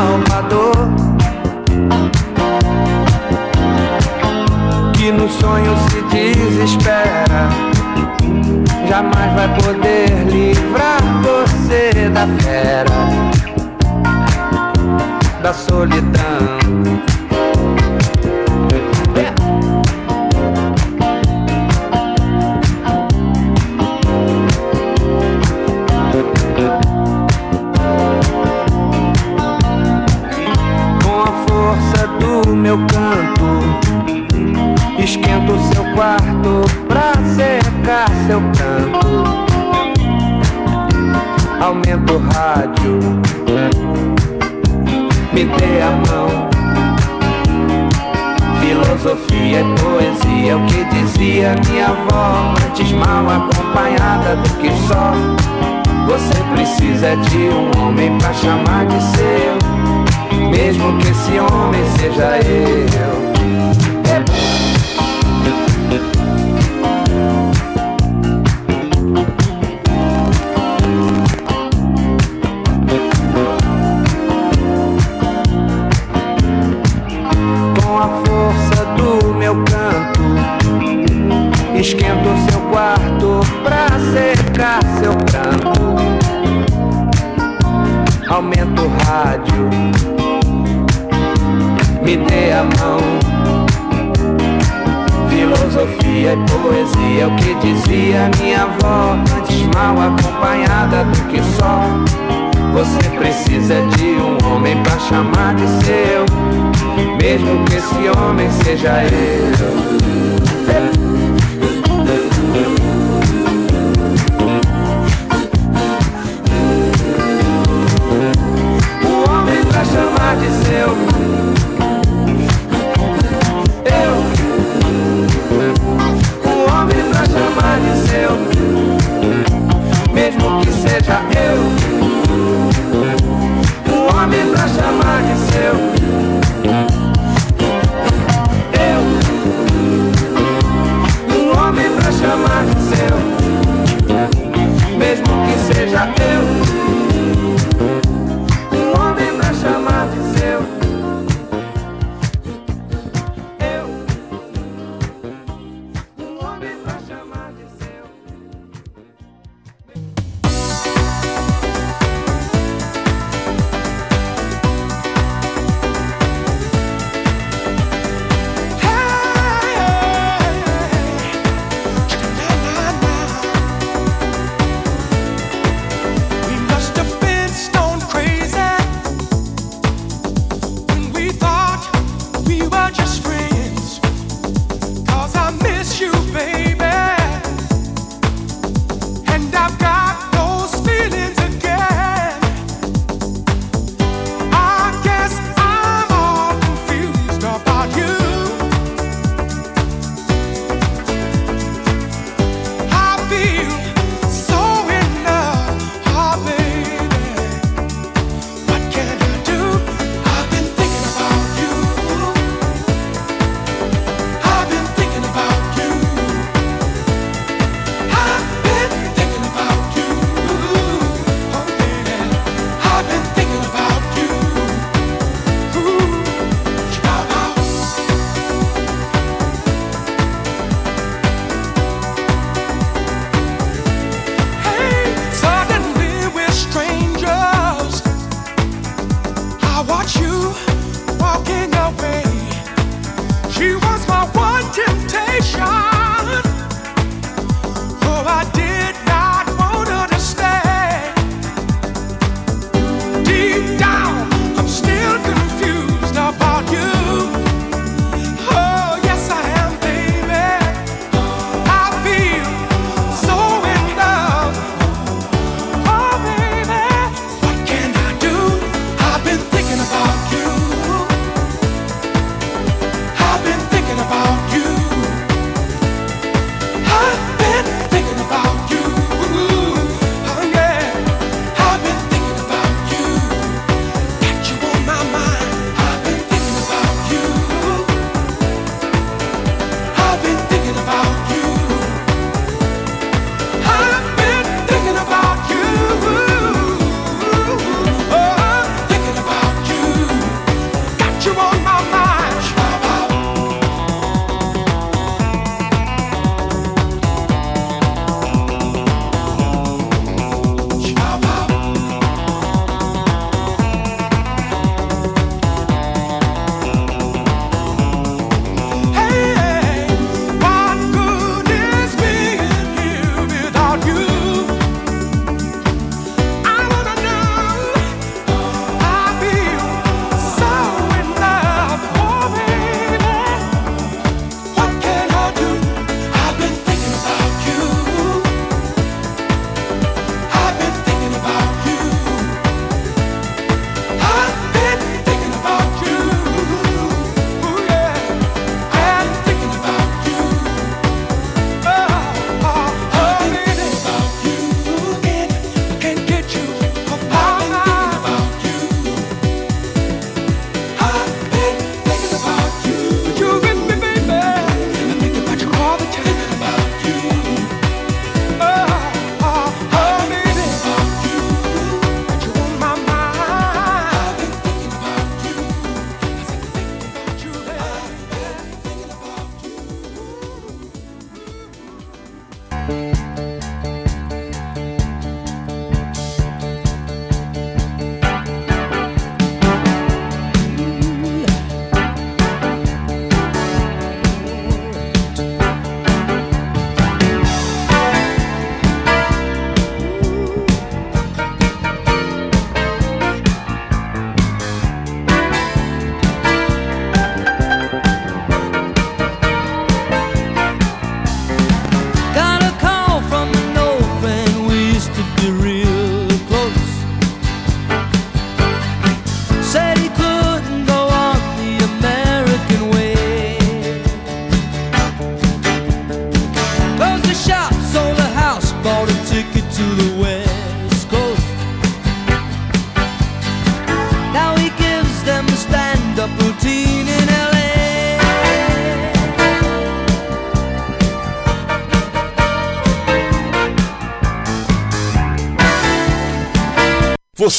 Salvador. Que no sonho se desespera, jamais vai poder livrar você da fera, da solidão. É de um homem pra chamar de seu, mesmo que esse homem seja eu.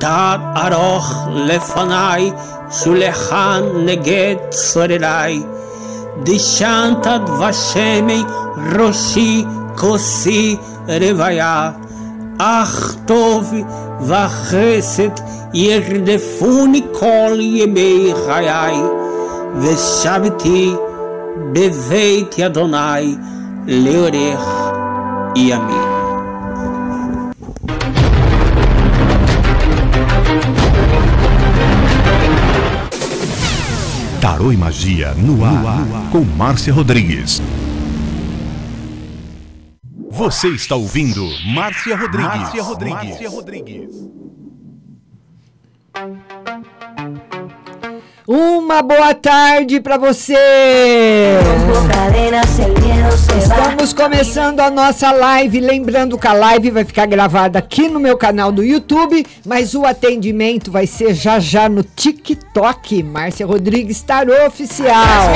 Tad aroch lefanai, shulechan neget sorerai. Dishantad vashemi roshi kosi revaya. Ach tov vachesed yerdefuni kol yemei chayai. Veshaviti beveit yadonai leorech yamin. Tarô e Magia no ar, no ar, com Márcia Rodrigues. Você está ouvindo Márcia Rodrigues. Márcia Rodrigues. Márcia Rodrigues. Uma boa tarde para você! Estamos começando a nossa live. Lembrando que a live vai ficar gravada aqui no meu canal do YouTube, mas o atendimento vai ser já já no TikTok. Márcia Rodrigues Tarô Oficial.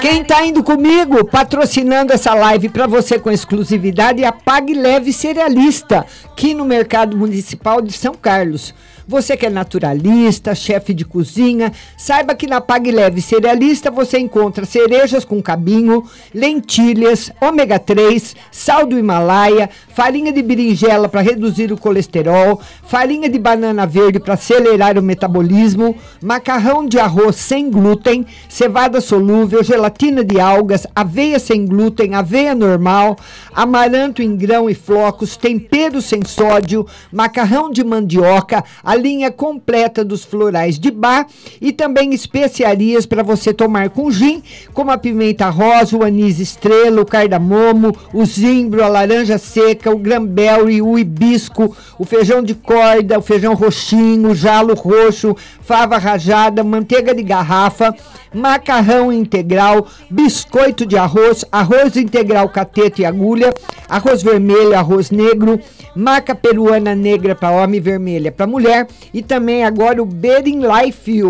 Quem tá indo comigo, patrocinando essa live para você com exclusividade, é a Pague Leve Cerealista, aqui no Mercado Municipal de São Carlos. Você que é naturalista, chefe de cozinha, saiba que na Pague Leve Cerealista você encontra cerejas com cabinho, lentilhas, ômega 3, sal do Himalaia, farinha de berinjela para reduzir o colesterol, farinha de banana verde para acelerar o metabolismo, macarrão de arroz sem glúten, cevada solúvel, gelatina de algas, aveia sem glúten, aveia normal, amaranto em grão e flocos, tempero sem sódio, macarrão de mandioca, linha completa dos florais de bar e também especiarias para você tomar com gin, como a pimenta rosa, o anis estrela, o cardamomo, o zimbro, a laranja seca, o granberry, o hibisco, o feijão de corda, o feijão roxinho, o jalo roxo, fava rajada, manteiga de garrafa, macarrão integral, biscoito de arroz, arroz integral cateta e agulha, arroz vermelho, arroz negro, maca peruana negra para homem e vermelha para mulher e também agora o Bedding Life.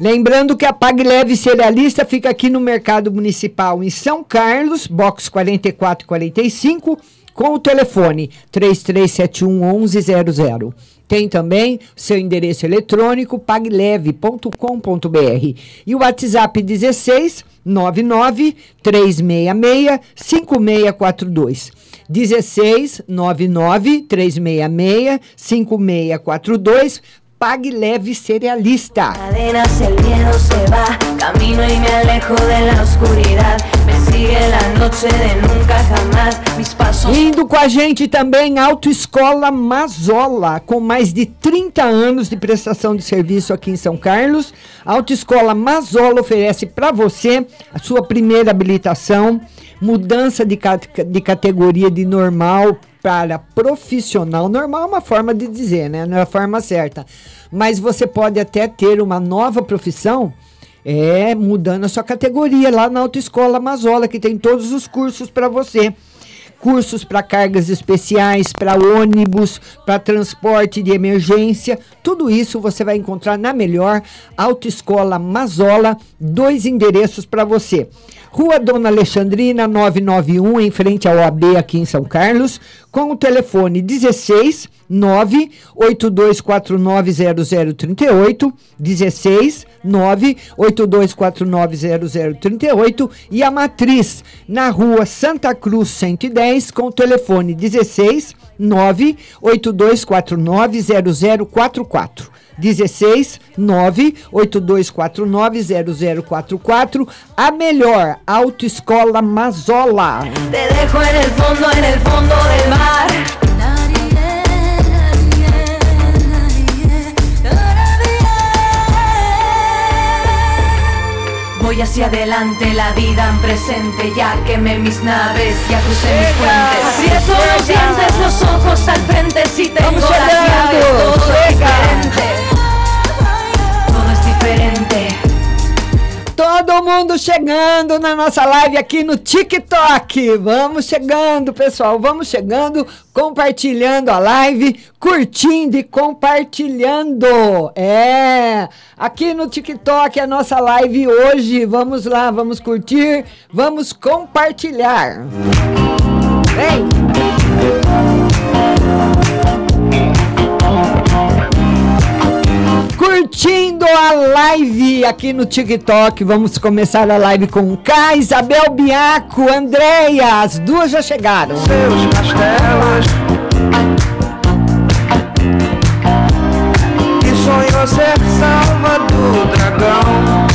Lembrando que a Pag Leve Cerealista fica aqui no Mercado Municipal em São Carlos, box 4445, com o telefone 3371 1100. Tem também seu endereço eletrônico pagleve.com.br e o WhatsApp 16 99 366 5642. 16 99 366 5642 Pague Leve Cerealista. Cadenas, el miedo se va, camino y me alejo de la oscuridad. Me sigue la noche de nunca jamás. Mis pasos. Indo com a gente também Autoescola Mazola, com mais de 30 anos de prestação de serviço aqui em São Carlos. A Autoescola Mazola oferece para você a sua primeira habilitação, mudança de, de categoria de normal para profissional. Normal é uma forma de dizer, né? Não é a forma certa. Mas você pode até ter uma nova profissão é, mudando a sua categoria lá na Autoescola Mazola, que tem todos os cursos para você. Cursos para cargas especiais, para ônibus, para transporte de emergência. Tudo isso você vai encontrar na melhor Autoescola Mazola. Dois endereços para você. Rua Dona Alexandrina 991, em frente ao AB aqui em São Carlos, com o telefone 16 982490038, 16 982490038 e a matriz na rua Santa Cruz 110 com o telefone 16 982490044. 16 982490044 a melhor autoescola Mazola. Te dejo en el fondo, en el fondo del mar. Voy hacia adelante, la vida en presente, ya quemé mis naves, ya crucé mis puentes. Aprieto los dientes, los ojos al frente, si tengo las llaves, todo diferente. Todo mundo chegando na nossa live aqui no TikTok. Vamos chegando, pessoal. Vamos chegando, compartilhando a live, curtindo e compartilhando. É, aqui no TikTok a nossa live hoje. Vamos lá, vamos curtir, vamos compartilhar. Vem. Curtindo a live aqui no TikTok. Vamos começar a live com K, Isabel Biaco, Andréia. As duas já chegaram. seus E sonhou ser salva do dragão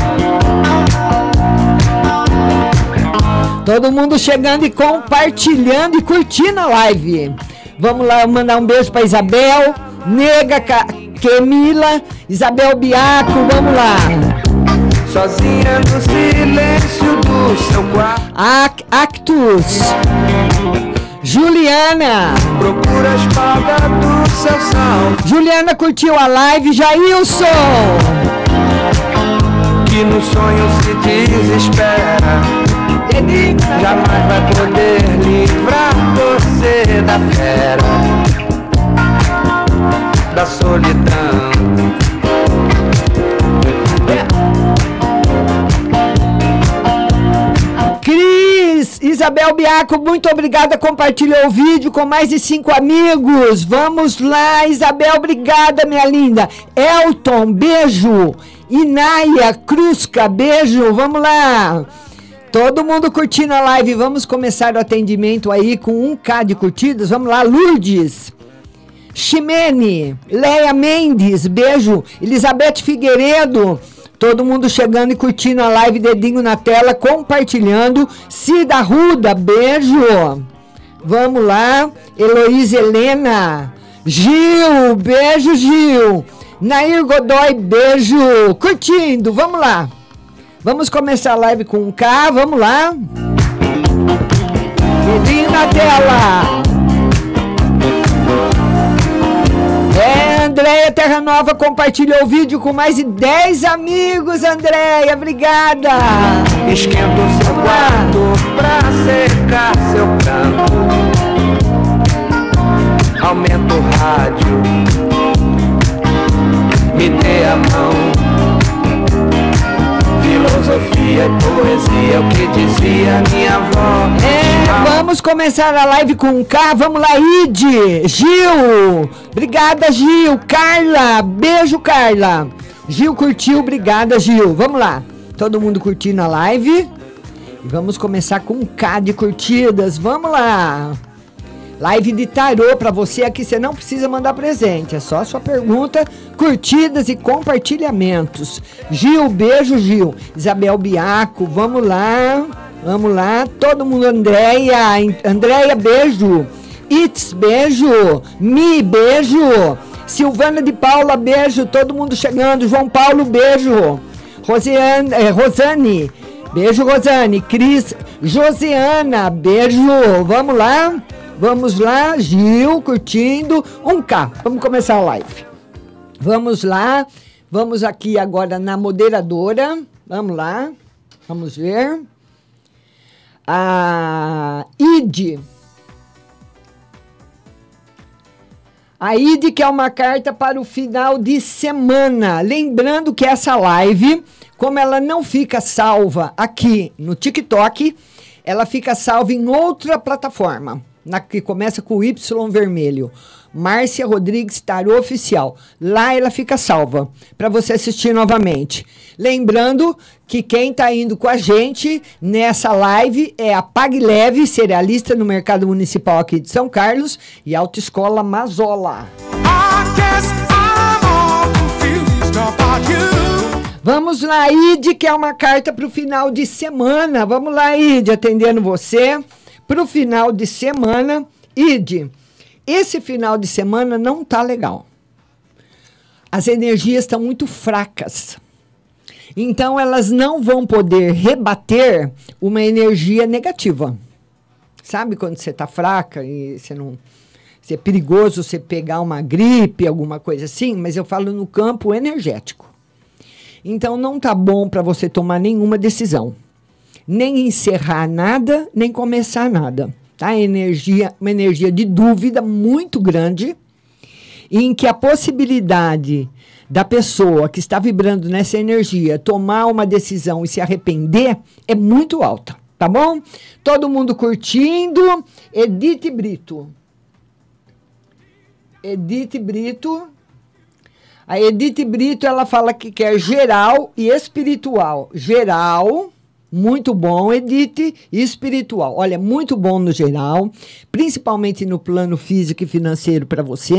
Todo mundo chegando e compartilhando e curtindo a live. Vamos lá mandar um beijo para Isabel, Nega Camila, Isabel Biaco. Vamos lá. Sozinha no silêncio do seu quarto Ac Actus, Juliana. Procura a espada do seu sal Juliana curtiu a live. Jailson. Que no sonho se desespera Jamais vai poder livrar você da fera Da solidão Cris, Isabel Biaco, muito obrigada. Compartilhou o vídeo com mais de cinco amigos. Vamos lá, Isabel, obrigada, minha linda. Elton, beijo. Inaia Cruzca, beijo. Vamos lá. Todo mundo curtindo a live. Vamos começar o atendimento aí com 1K de curtidas. Vamos lá, Lourdes. Ximene, Leia Mendes, beijo. Elizabeth Figueiredo, todo mundo chegando e curtindo a live, dedinho na tela, compartilhando. Cida Ruda, beijo. Vamos lá, Heloísa Helena. Gil, beijo, Gil. Nair Godoy, beijo. Curtindo, vamos lá. Vamos começar a live com um K, vamos lá. Dedinho na tela. É, Andréia Terra Nova compartilhou o vídeo com mais de 10 amigos, Andréia, obrigada. Esquenta o seu quarto pra secar seu canto Aumenta o rádio vamos começar a live com um K, vamos lá, Ide, Gil, obrigada Gil, Carla, beijo Carla. Gil curtiu, obrigada Gil, vamos lá. Todo mundo curtindo a live. E vamos começar com um K de curtidas, vamos lá. Live de tarô para você aqui, você não precisa mandar presente, é só sua pergunta, curtidas e compartilhamentos. Gil, beijo, Gil. Isabel Biaco, vamos lá, vamos lá. Todo mundo, Andréia, Andréia, beijo. It's, beijo. Mi, beijo. Silvana de Paula, beijo. Todo mundo chegando. João Paulo, beijo. Rosiane, eh, Rosane, beijo, Rosane. Cris, Josiana, beijo. Vamos lá. Vamos lá, Gil, curtindo. 1K. Vamos começar a live. Vamos lá. Vamos aqui agora na moderadora. Vamos lá. Vamos ver. A ID. A ID que é uma carta para o final de semana. Lembrando que essa live, como ela não fica salva aqui no TikTok, ela fica salva em outra plataforma na, que começa com o Y vermelho. Márcia Rodrigues Tarô Oficial. Lá ela fica salva para você assistir novamente. Lembrando que quem está indo com a gente nessa live é a Pag Leve, cerealista no Mercado Municipal aqui de São Carlos e Autoescola Mazola. Vamos lá, Ide, que é uma carta para o final de semana. Vamos lá, Ide, atendendo você para o final de semana. Ide, esse final de semana não tá legal. As energias estão muito fracas. Então, elas não vão poder rebater uma energia negativa. Sabe quando você está fraca e você não. é perigoso você pegar uma gripe, alguma coisa assim, mas eu falo no campo energético. Então, não tá bom para você tomar nenhuma decisão nem encerrar nada, nem começar nada. Tá? Energia, uma energia de dúvida muito grande, em que a possibilidade da pessoa que está vibrando nessa energia tomar uma decisão e se arrepender é muito alta, tá bom? Todo mundo curtindo. Edith Brito. Edith Brito. A Edith Brito, ela fala que quer geral e espiritual. Geral muito bom, Edith, espiritual. Olha, muito bom no geral, principalmente no plano físico e financeiro para você.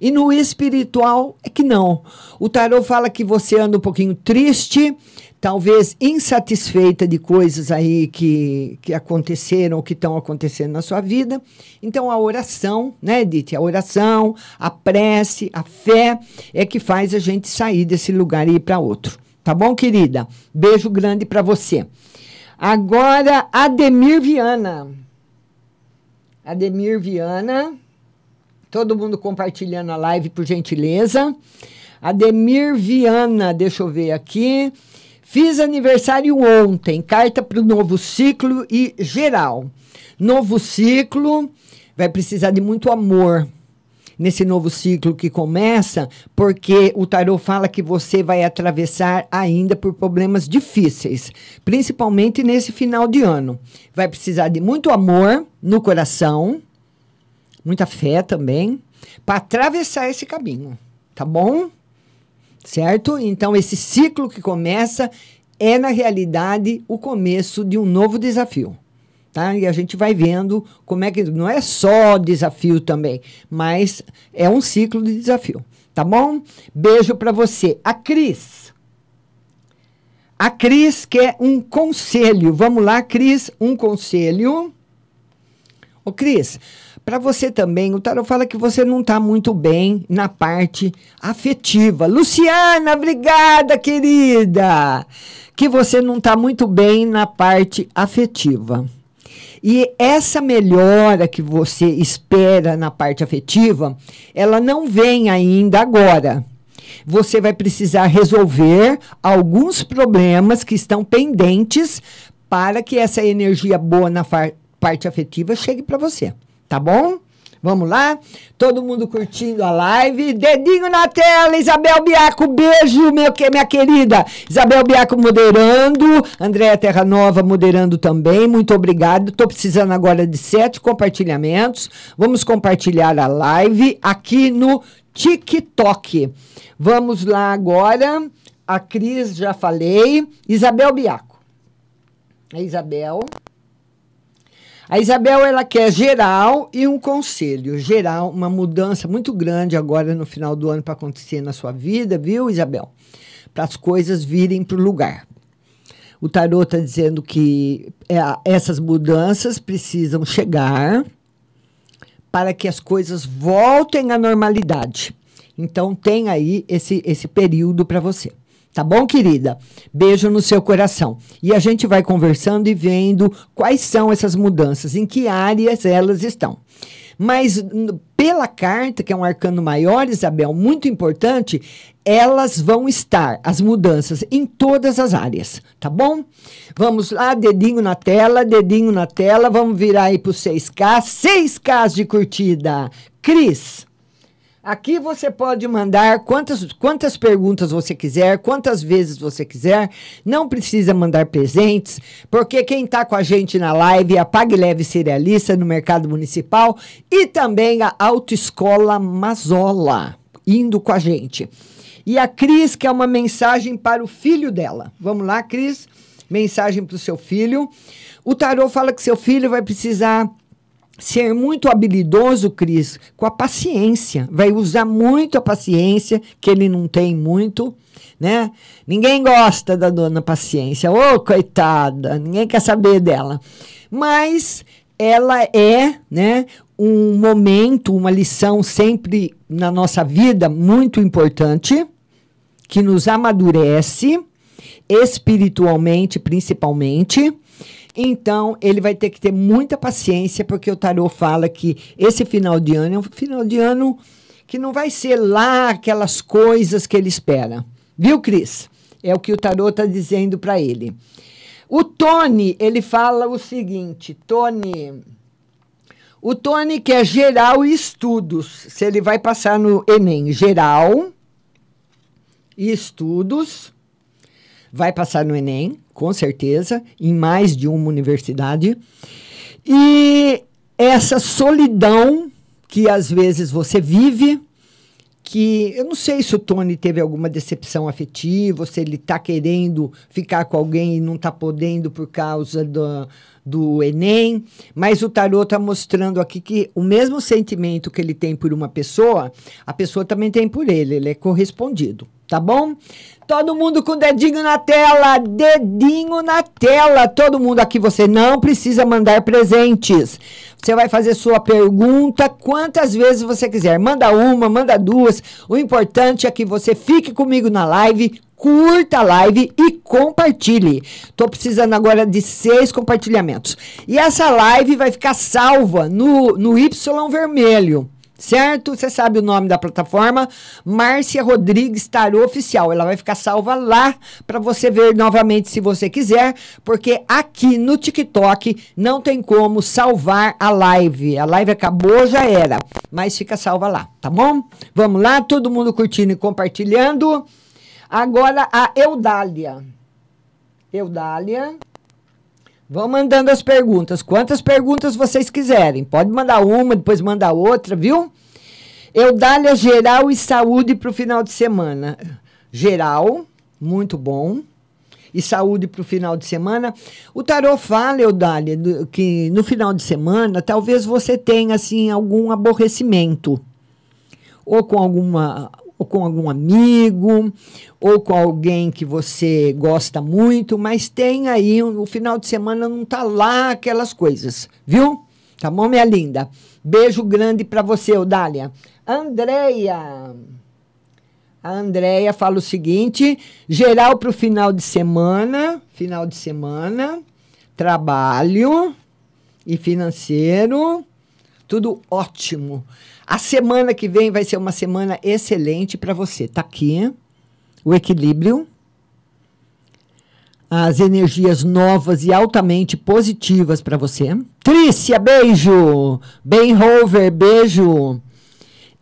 E no espiritual é que não. O tarot fala que você anda um pouquinho triste, talvez insatisfeita de coisas aí que, que aconteceram ou que estão acontecendo na sua vida. Então a oração, né, Edith? A oração, a prece, a fé é que faz a gente sair desse lugar e ir para outro. Tá bom, querida? Beijo grande para você. Agora, Ademir Viana. Ademir Viana. Todo mundo compartilhando a live, por gentileza. Ademir Viana, deixa eu ver aqui. Fiz aniversário ontem. Carta para o novo ciclo e geral. Novo ciclo vai precisar de muito amor nesse novo ciclo que começa, porque o tarot fala que você vai atravessar ainda por problemas difíceis, principalmente nesse final de ano. Vai precisar de muito amor no coração, muita fé também, para atravessar esse caminho, tá bom? Certo? Então esse ciclo que começa é na realidade o começo de um novo desafio. Tá? E a gente vai vendo como é que não é só desafio também, mas é um ciclo de desafio, tá bom? Beijo para você. A Cris. A Cris quer um conselho. Vamos lá, Cris, um conselho. Ô, Cris, para você também, o Tarot fala que você não está muito bem na parte afetiva. Luciana, obrigada, querida. Que você não está muito bem na parte afetiva. E essa melhora que você espera na parte afetiva, ela não vem ainda agora. Você vai precisar resolver alguns problemas que estão pendentes para que essa energia boa na parte afetiva chegue para você, tá bom? Vamos lá? Todo mundo curtindo a live. Dedinho na tela, Isabel Biaco, beijo, meu, minha querida. Isabel Biaco moderando, Andréa Terra Nova moderando também. Muito obrigado. Estou precisando agora de sete compartilhamentos. Vamos compartilhar a live aqui no TikTok. Vamos lá agora. A Cris, já falei. Isabel Biaco. A Isabel. A Isabel, ela quer geral e um conselho. Geral, uma mudança muito grande agora no final do ano para acontecer na sua vida, viu, Isabel? Para as coisas virem para o lugar. O tarot está dizendo que é, essas mudanças precisam chegar para que as coisas voltem à normalidade. Então, tem aí esse, esse período para você. Tá bom, querida? Beijo no seu coração. E a gente vai conversando e vendo quais são essas mudanças, em que áreas elas estão. Mas pela carta, que é um arcano maior, Isabel, muito importante, elas vão estar, as mudanças, em todas as áreas, tá bom? Vamos lá, dedinho na tela, dedinho na tela, vamos virar aí para 6K, 6K de curtida. Cris. Aqui você pode mandar quantas, quantas perguntas você quiser, quantas vezes você quiser. Não precisa mandar presentes, porque quem está com a gente na live é a Pague Leve Cerealista no Mercado Municipal e também a Autoescola Mazola, indo com a gente. E a Cris quer uma mensagem para o filho dela. Vamos lá, Cris? Mensagem para o seu filho. O tarô fala que seu filho vai precisar ser muito habilidoso, Cris, com a paciência. Vai usar muito a paciência, que ele não tem muito, né? Ninguém gosta da dona paciência. Ô, oh, coitada, ninguém quer saber dela. Mas ela é, né, um momento, uma lição sempre na nossa vida muito importante, que nos amadurece espiritualmente, principalmente então, ele vai ter que ter muita paciência, porque o tarô fala que esse final de ano é um final de ano que não vai ser lá aquelas coisas que ele espera. Viu, Cris? É o que o tarô está dizendo para ele. O Tony, ele fala o seguinte: Tony. O Tony quer geral e estudos. Se ele vai passar no Enem geral e estudos, vai passar no Enem com certeza, em mais de uma universidade. E essa solidão que às vezes você vive, que eu não sei se o Tony teve alguma decepção afetiva, se ele está querendo ficar com alguém e não está podendo por causa do, do Enem, mas o tarot está mostrando aqui que o mesmo sentimento que ele tem por uma pessoa, a pessoa também tem por ele, ele é correspondido, tá bom? Todo mundo com dedinho na tela, dedinho na tela. Todo mundo aqui, você não precisa mandar presentes. Você vai fazer sua pergunta quantas vezes você quiser. Manda uma, manda duas. O importante é que você fique comigo na live, curta a live e compartilhe. Tô precisando agora de seis compartilhamentos. E essa live vai ficar salva no, no Y vermelho certo? Você sabe o nome da plataforma, Márcia Rodrigues Tarô Oficial. Ela vai ficar salva lá para você ver novamente se você quiser, porque aqui no TikTok não tem como salvar a live. A live acabou, já era, mas fica salva lá, tá bom? Vamos lá, todo mundo curtindo e compartilhando. Agora a Eudália. Eudália. Vão mandando as perguntas. Quantas perguntas vocês quiserem. Pode mandar uma, depois mandar outra, viu? Eudália geral e saúde para o final de semana. Geral, muito bom. E saúde para o final de semana. O tarot fala, Eudália, que no final de semana talvez você tenha assim algum aborrecimento ou com alguma ou com algum amigo, ou com alguém que você gosta muito, mas tem aí, o final de semana não tá lá aquelas coisas, viu? Tá bom, minha linda? Beijo grande para você, Odália. Andréia. A Andréia fala o seguinte: geral para o final de semana, final de semana, trabalho e financeiro, tudo ótimo. A semana que vem vai ser uma semana excelente para você. Tá aqui o equilíbrio, as energias novas e altamente positivas para você. Trícia, beijo. Ben Hover, beijo.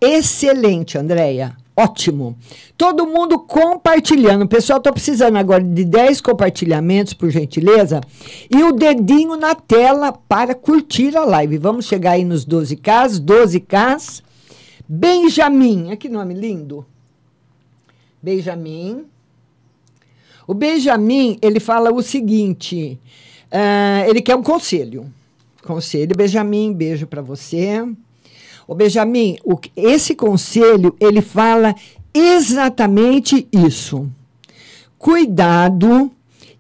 Excelente, Andréia. Ótimo. Todo mundo compartilhando. Pessoal, estou precisando agora de 10 compartilhamentos, por gentileza. E o dedinho na tela para curtir a live. Vamos chegar aí nos 12Ks. 12Ks. Benjamin. Que nome lindo. Benjamin. O Benjamin, ele fala o seguinte. Uh, ele quer um conselho. Conselho. Benjamin, beijo para você. Ô, Benjamin, o, esse conselho, ele fala exatamente isso. Cuidado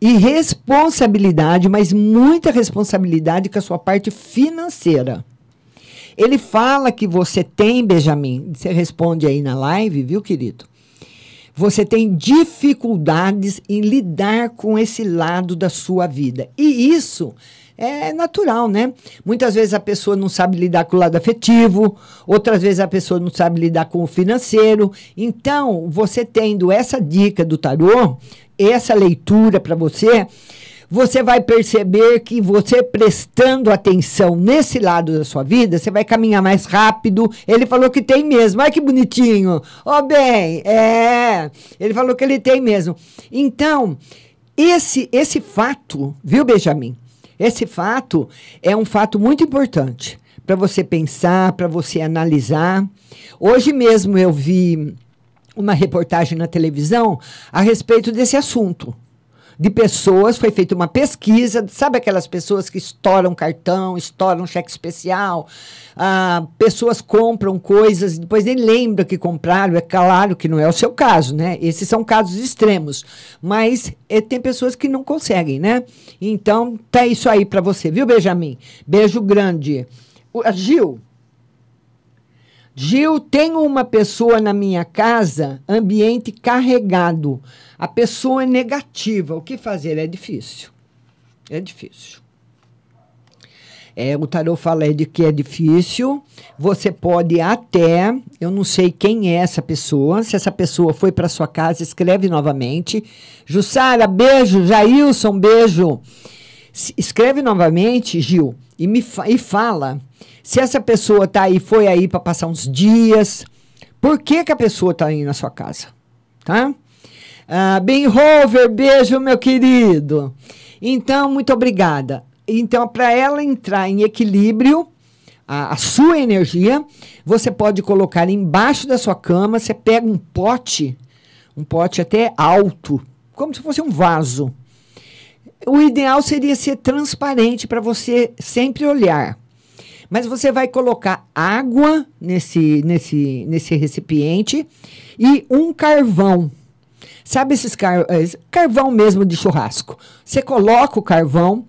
e responsabilidade, mas muita responsabilidade com a sua parte financeira. Ele fala que você tem, Benjamin, você responde aí na live, viu, querido? Você tem dificuldades em lidar com esse lado da sua vida. E isso é natural, né? Muitas vezes a pessoa não sabe lidar com o lado afetivo, outras vezes a pessoa não sabe lidar com o financeiro. Então, você tendo essa dica do tarô, essa leitura para você, você vai perceber que você prestando atenção nesse lado da sua vida, você vai caminhar mais rápido. Ele falou que tem mesmo. Olha que bonitinho. Ó, oh, bem, é. Ele falou que ele tem mesmo. Então, esse esse fato, viu, Benjamin? Esse fato é um fato muito importante para você pensar, para você analisar. Hoje mesmo eu vi uma reportagem na televisão a respeito desse assunto. De pessoas, foi feita uma pesquisa, sabe aquelas pessoas que estouram cartão, estouram cheque especial, ah, pessoas compram coisas, depois nem lembram que compraram, é claro que não é o seu caso, né? Esses são casos extremos, mas é, tem pessoas que não conseguem, né? Então, tá isso aí para você, viu, Benjamin? Beijo grande. O, Gil, Gil, tenho uma pessoa na minha casa, ambiente carregado. A pessoa é negativa. O que fazer? É difícil. É difícil. É, o tarot fala de que é difícil. Você pode até, eu não sei quem é essa pessoa. Se essa pessoa foi para sua casa, escreve novamente. Jussara, beijo. Jailson, beijo. Escreve novamente, Gil, e me fa e fala se essa pessoa tá aí, foi aí para passar uns dias, por que, que a pessoa tá aí na sua casa? Tá? Ah, ben Rover, beijo, meu querido. Então, muito obrigada. Então, para ela entrar em equilíbrio, a, a, sua energia, você pode colocar embaixo da sua cama, você pega um pote, um pote até alto, como se fosse um vaso. O ideal seria ser transparente para você sempre olhar. Mas você vai colocar água nesse, nesse, nesse recipiente e um carvão. Sabe esses car carvão mesmo de churrasco? Você coloca o carvão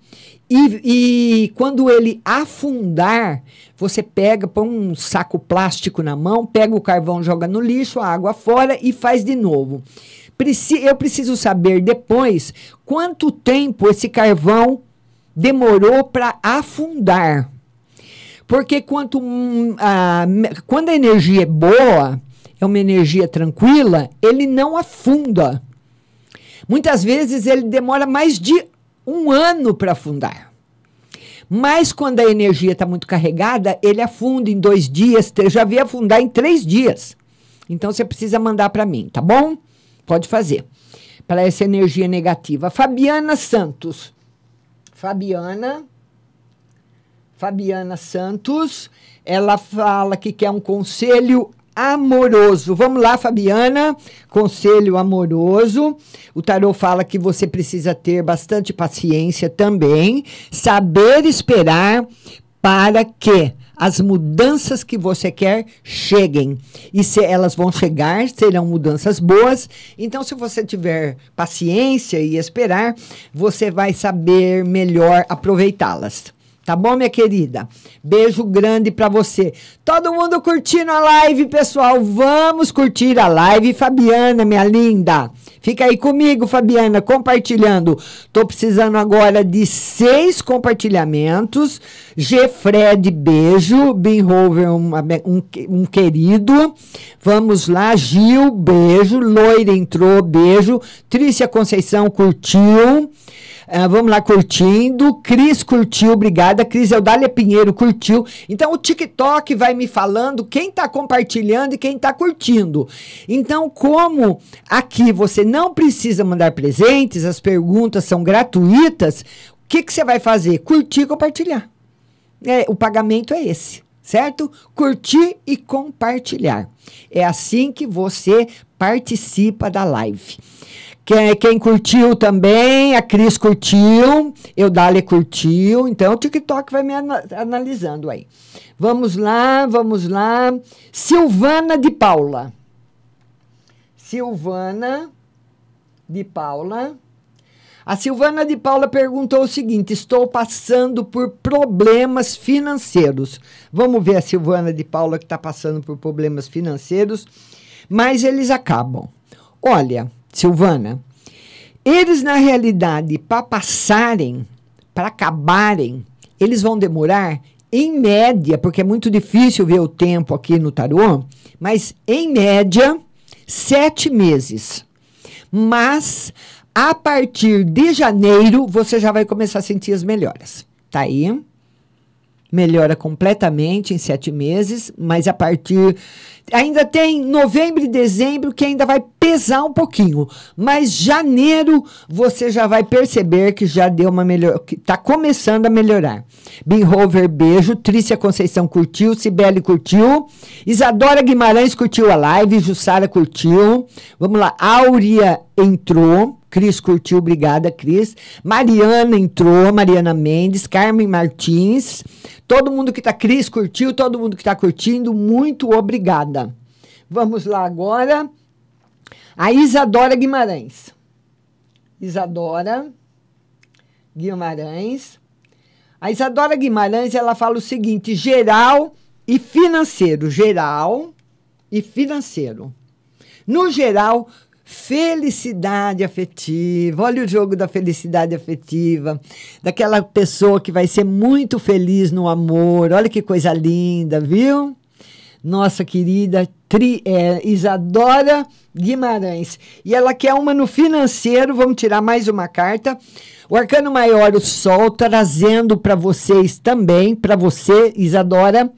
e, e, quando ele afundar, você pega, põe um saco plástico na mão, pega o carvão, joga no lixo, a água fora e faz de novo. Eu preciso saber depois quanto tempo esse carvão demorou para afundar. Porque quanto, a, quando a energia é boa, é uma energia tranquila, ele não afunda. Muitas vezes ele demora mais de um ano para afundar. Mas quando a energia está muito carregada, ele afunda em dois dias. Eu já vi afundar em três dias. Então você precisa mandar para mim, tá bom? Pode fazer. Para essa energia negativa. Fabiana Santos. Fabiana Fabiana Santos. Ela fala que quer um conselho amoroso. Vamos lá, Fabiana. Conselho amoroso. O tarô fala que você precisa ter bastante paciência também, saber esperar para que as mudanças que você quer cheguem. E se elas vão chegar, serão mudanças boas. Então, se você tiver paciência e esperar, você vai saber melhor aproveitá-las. Tá bom, minha querida? Beijo grande para você. Todo mundo curtindo a live, pessoal. Vamos curtir a live. Fabiana, minha linda. Fica aí comigo, Fabiana, compartilhando. Tô precisando agora de seis compartilhamentos. Gefred, beijo. Binhover, um, um, um querido. Vamos lá. Gil, beijo. Loira entrou, beijo. Trícia Conceição curtiu. Uh, vamos lá, curtindo. Cris curtiu, obrigada. Cris Eudália Pinheiro curtiu. Então, o TikTok vai me falando quem está compartilhando e quem está curtindo. Então, como aqui você não precisa mandar presentes, as perguntas são gratuitas, o que, que você vai fazer? Curtir e compartilhar. É, o pagamento é esse, certo? Curtir e compartilhar. É assim que você participa da live. Quem, quem curtiu também, a Cris curtiu, Eudale curtiu, então o TikTok vai me ana analisando aí. Vamos lá, vamos lá. Silvana de Paula. Silvana de Paula. A Silvana de Paula perguntou o seguinte: estou passando por problemas financeiros. Vamos ver a Silvana de Paula que está passando por problemas financeiros, mas eles acabam. Olha, Silvana, eles na realidade, para passarem, para acabarem, eles vão demorar, em média, porque é muito difícil ver o tempo aqui no tarô, mas em média, sete meses. Mas a partir de janeiro, você já vai começar a sentir as melhoras. Tá aí? Melhora completamente em sete meses, mas a partir Ainda tem novembro e dezembro que ainda vai pesar um pouquinho, mas janeiro você já vai perceber que já deu uma melhor, que está começando a melhorar. Binhover, beijo. Trícia Conceição curtiu, Cibele curtiu, Isadora Guimarães curtiu a live, Jussara curtiu. Vamos lá, Áurea entrou. Cris curtiu, obrigada, Cris. Mariana entrou, Mariana Mendes, Carmen Martins. Todo mundo que está, Cris curtiu, todo mundo que está curtindo, muito obrigada. Vamos lá agora. A Isadora Guimarães. Isadora Guimarães. A Isadora Guimarães, ela fala o seguinte: geral e financeiro. Geral e financeiro. No geral, Felicidade afetiva. Olha o jogo da felicidade afetiva. Daquela pessoa que vai ser muito feliz no amor. Olha que coisa linda, viu? Nossa querida tri, é, Isadora Guimarães. E ela quer uma no financeiro. Vamos tirar mais uma carta. O arcano maior, o sol, trazendo para vocês também, para você, Isadora,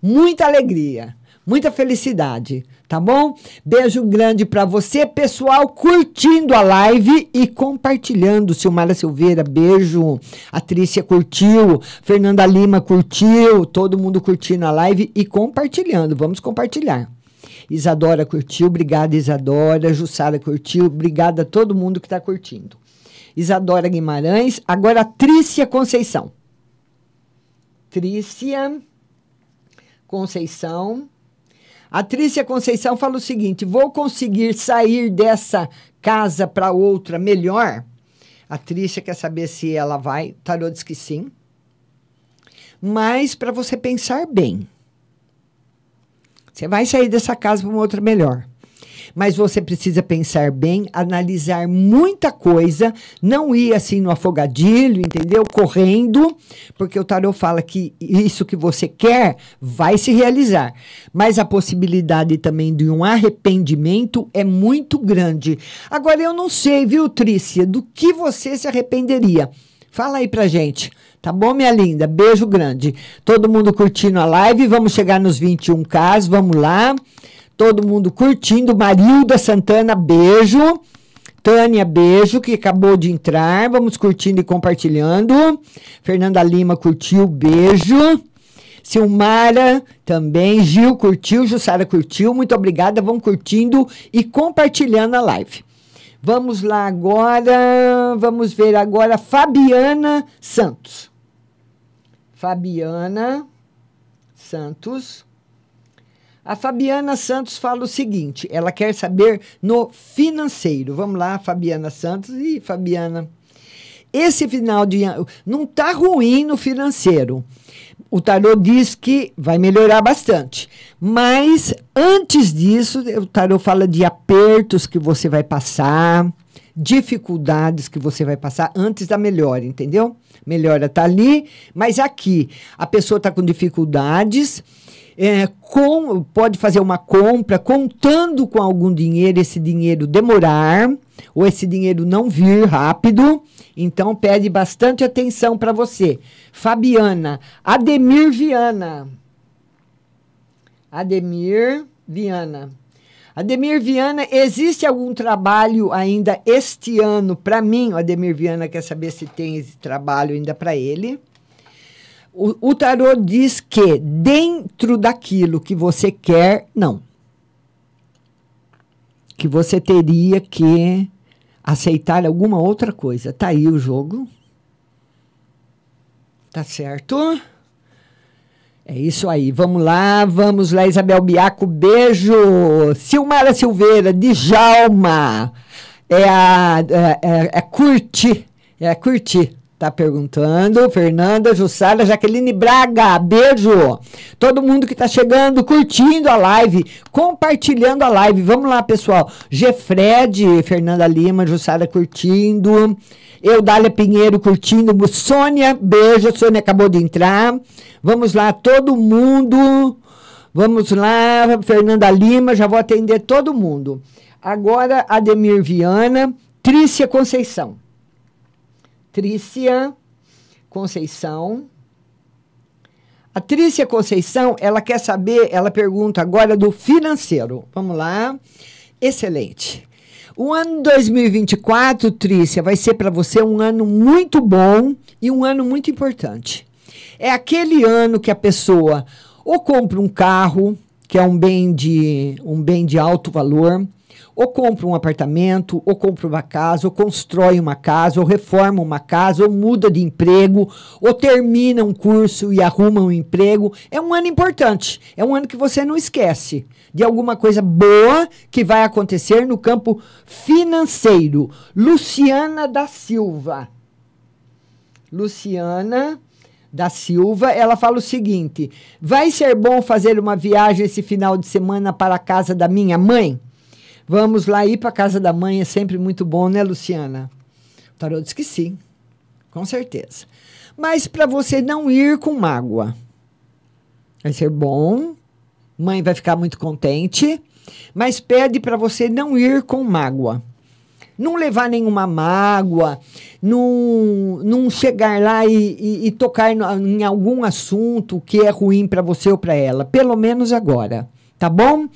muita alegria, muita felicidade tá bom? Beijo grande para você, pessoal, curtindo a live e compartilhando. Silmara Silveira, beijo. A Trícia curtiu, Fernanda Lima curtiu, todo mundo curtindo a live e compartilhando. Vamos compartilhar. Isadora curtiu, obrigada Isadora. Jussara curtiu, obrigada a todo mundo que está curtindo. Isadora Guimarães, agora Trícia Conceição. Trícia Conceição. A Trícia Conceição fala o seguinte: vou conseguir sair dessa casa para outra melhor? A Trícia quer saber se ela vai. O tarô diz que sim. Mas para você pensar bem. Você vai sair dessa casa para uma outra melhor mas você precisa pensar bem, analisar muita coisa, não ir assim no afogadilho, entendeu? Correndo, porque o tarot fala que isso que você quer vai se realizar, mas a possibilidade também de um arrependimento é muito grande. Agora eu não sei, viu, Trícia, do que você se arrependeria? Fala aí pra gente. Tá bom, minha linda? Beijo grande. Todo mundo curtindo a live. Vamos chegar nos 21 casos. Vamos lá. Todo mundo curtindo. Marilda Santana, beijo. Tânia, beijo, que acabou de entrar. Vamos curtindo e compartilhando. Fernanda Lima curtiu, beijo. Silmara também. Gil curtiu, Jussara curtiu. Muito obrigada. Vamos curtindo e compartilhando a live. Vamos lá agora. Vamos ver agora Fabiana Santos. Fabiana Santos. A Fabiana Santos fala o seguinte: ela quer saber no financeiro. Vamos lá, Fabiana Santos e Fabiana. Esse final de ano não está ruim no financeiro. O tarô diz que vai melhorar bastante. Mas antes disso, o tarô fala de apertos que você vai passar, dificuldades que você vai passar antes da melhora, entendeu? Melhora está ali, mas aqui a pessoa está com dificuldades é, com, pode fazer uma compra contando com algum dinheiro, esse dinheiro demorar ou esse dinheiro não vir rápido. Então, pede bastante atenção para você. Fabiana, Ademir Viana. Ademir Viana. Ademir Viana, existe algum trabalho ainda este ano para mim? O Ademir Viana quer saber se tem esse trabalho ainda para ele. O, o tarô diz que dentro daquilo que você quer, não. Que você teria que aceitar alguma outra coisa. Tá aí o jogo. Tá certo? É isso aí. Vamos lá, vamos lá, Isabel Biaco. Beijo. Silmara Silveira, Djalma. É a. É, é, é curtir. É curtir. Tá perguntando. Fernanda, Jussara, Jaqueline Braga, beijo. Todo mundo que tá chegando, curtindo a live, compartilhando a live. Vamos lá, pessoal. Gefred, Fernanda Lima, Jussara curtindo. Eudália Pinheiro curtindo. Sônia, beijo. Sônia acabou de entrar. Vamos lá, todo mundo. Vamos lá, Fernanda Lima, já vou atender todo mundo. Agora, Ademir Viana, Trícia Conceição. Trícia Conceição. A Trícia Conceição, ela quer saber, ela pergunta agora do financeiro. Vamos lá. Excelente. O ano 2024, Trícia, vai ser para você um ano muito bom e um ano muito importante. É aquele ano que a pessoa ou compra um carro, que é um bem de, um bem de alto valor, ou compra um apartamento, ou compra uma casa, ou constrói uma casa, ou reforma uma casa, ou muda de emprego, ou termina um curso e arruma um emprego. É um ano importante. É um ano que você não esquece de alguma coisa boa que vai acontecer no campo financeiro. Luciana da Silva. Luciana da Silva, ela fala o seguinte: vai ser bom fazer uma viagem esse final de semana para a casa da minha mãe? Vamos lá ir para casa da mãe é sempre muito bom, né, Luciana? O tarô diz que sim, com certeza. Mas para você não ir com mágoa. Vai ser bom, mãe vai ficar muito contente, mas pede para você não ir com mágoa. Não levar nenhuma mágoa, não, não chegar lá e, e, e tocar no, em algum assunto que é ruim para você ou para ela. Pelo menos agora, tá bom?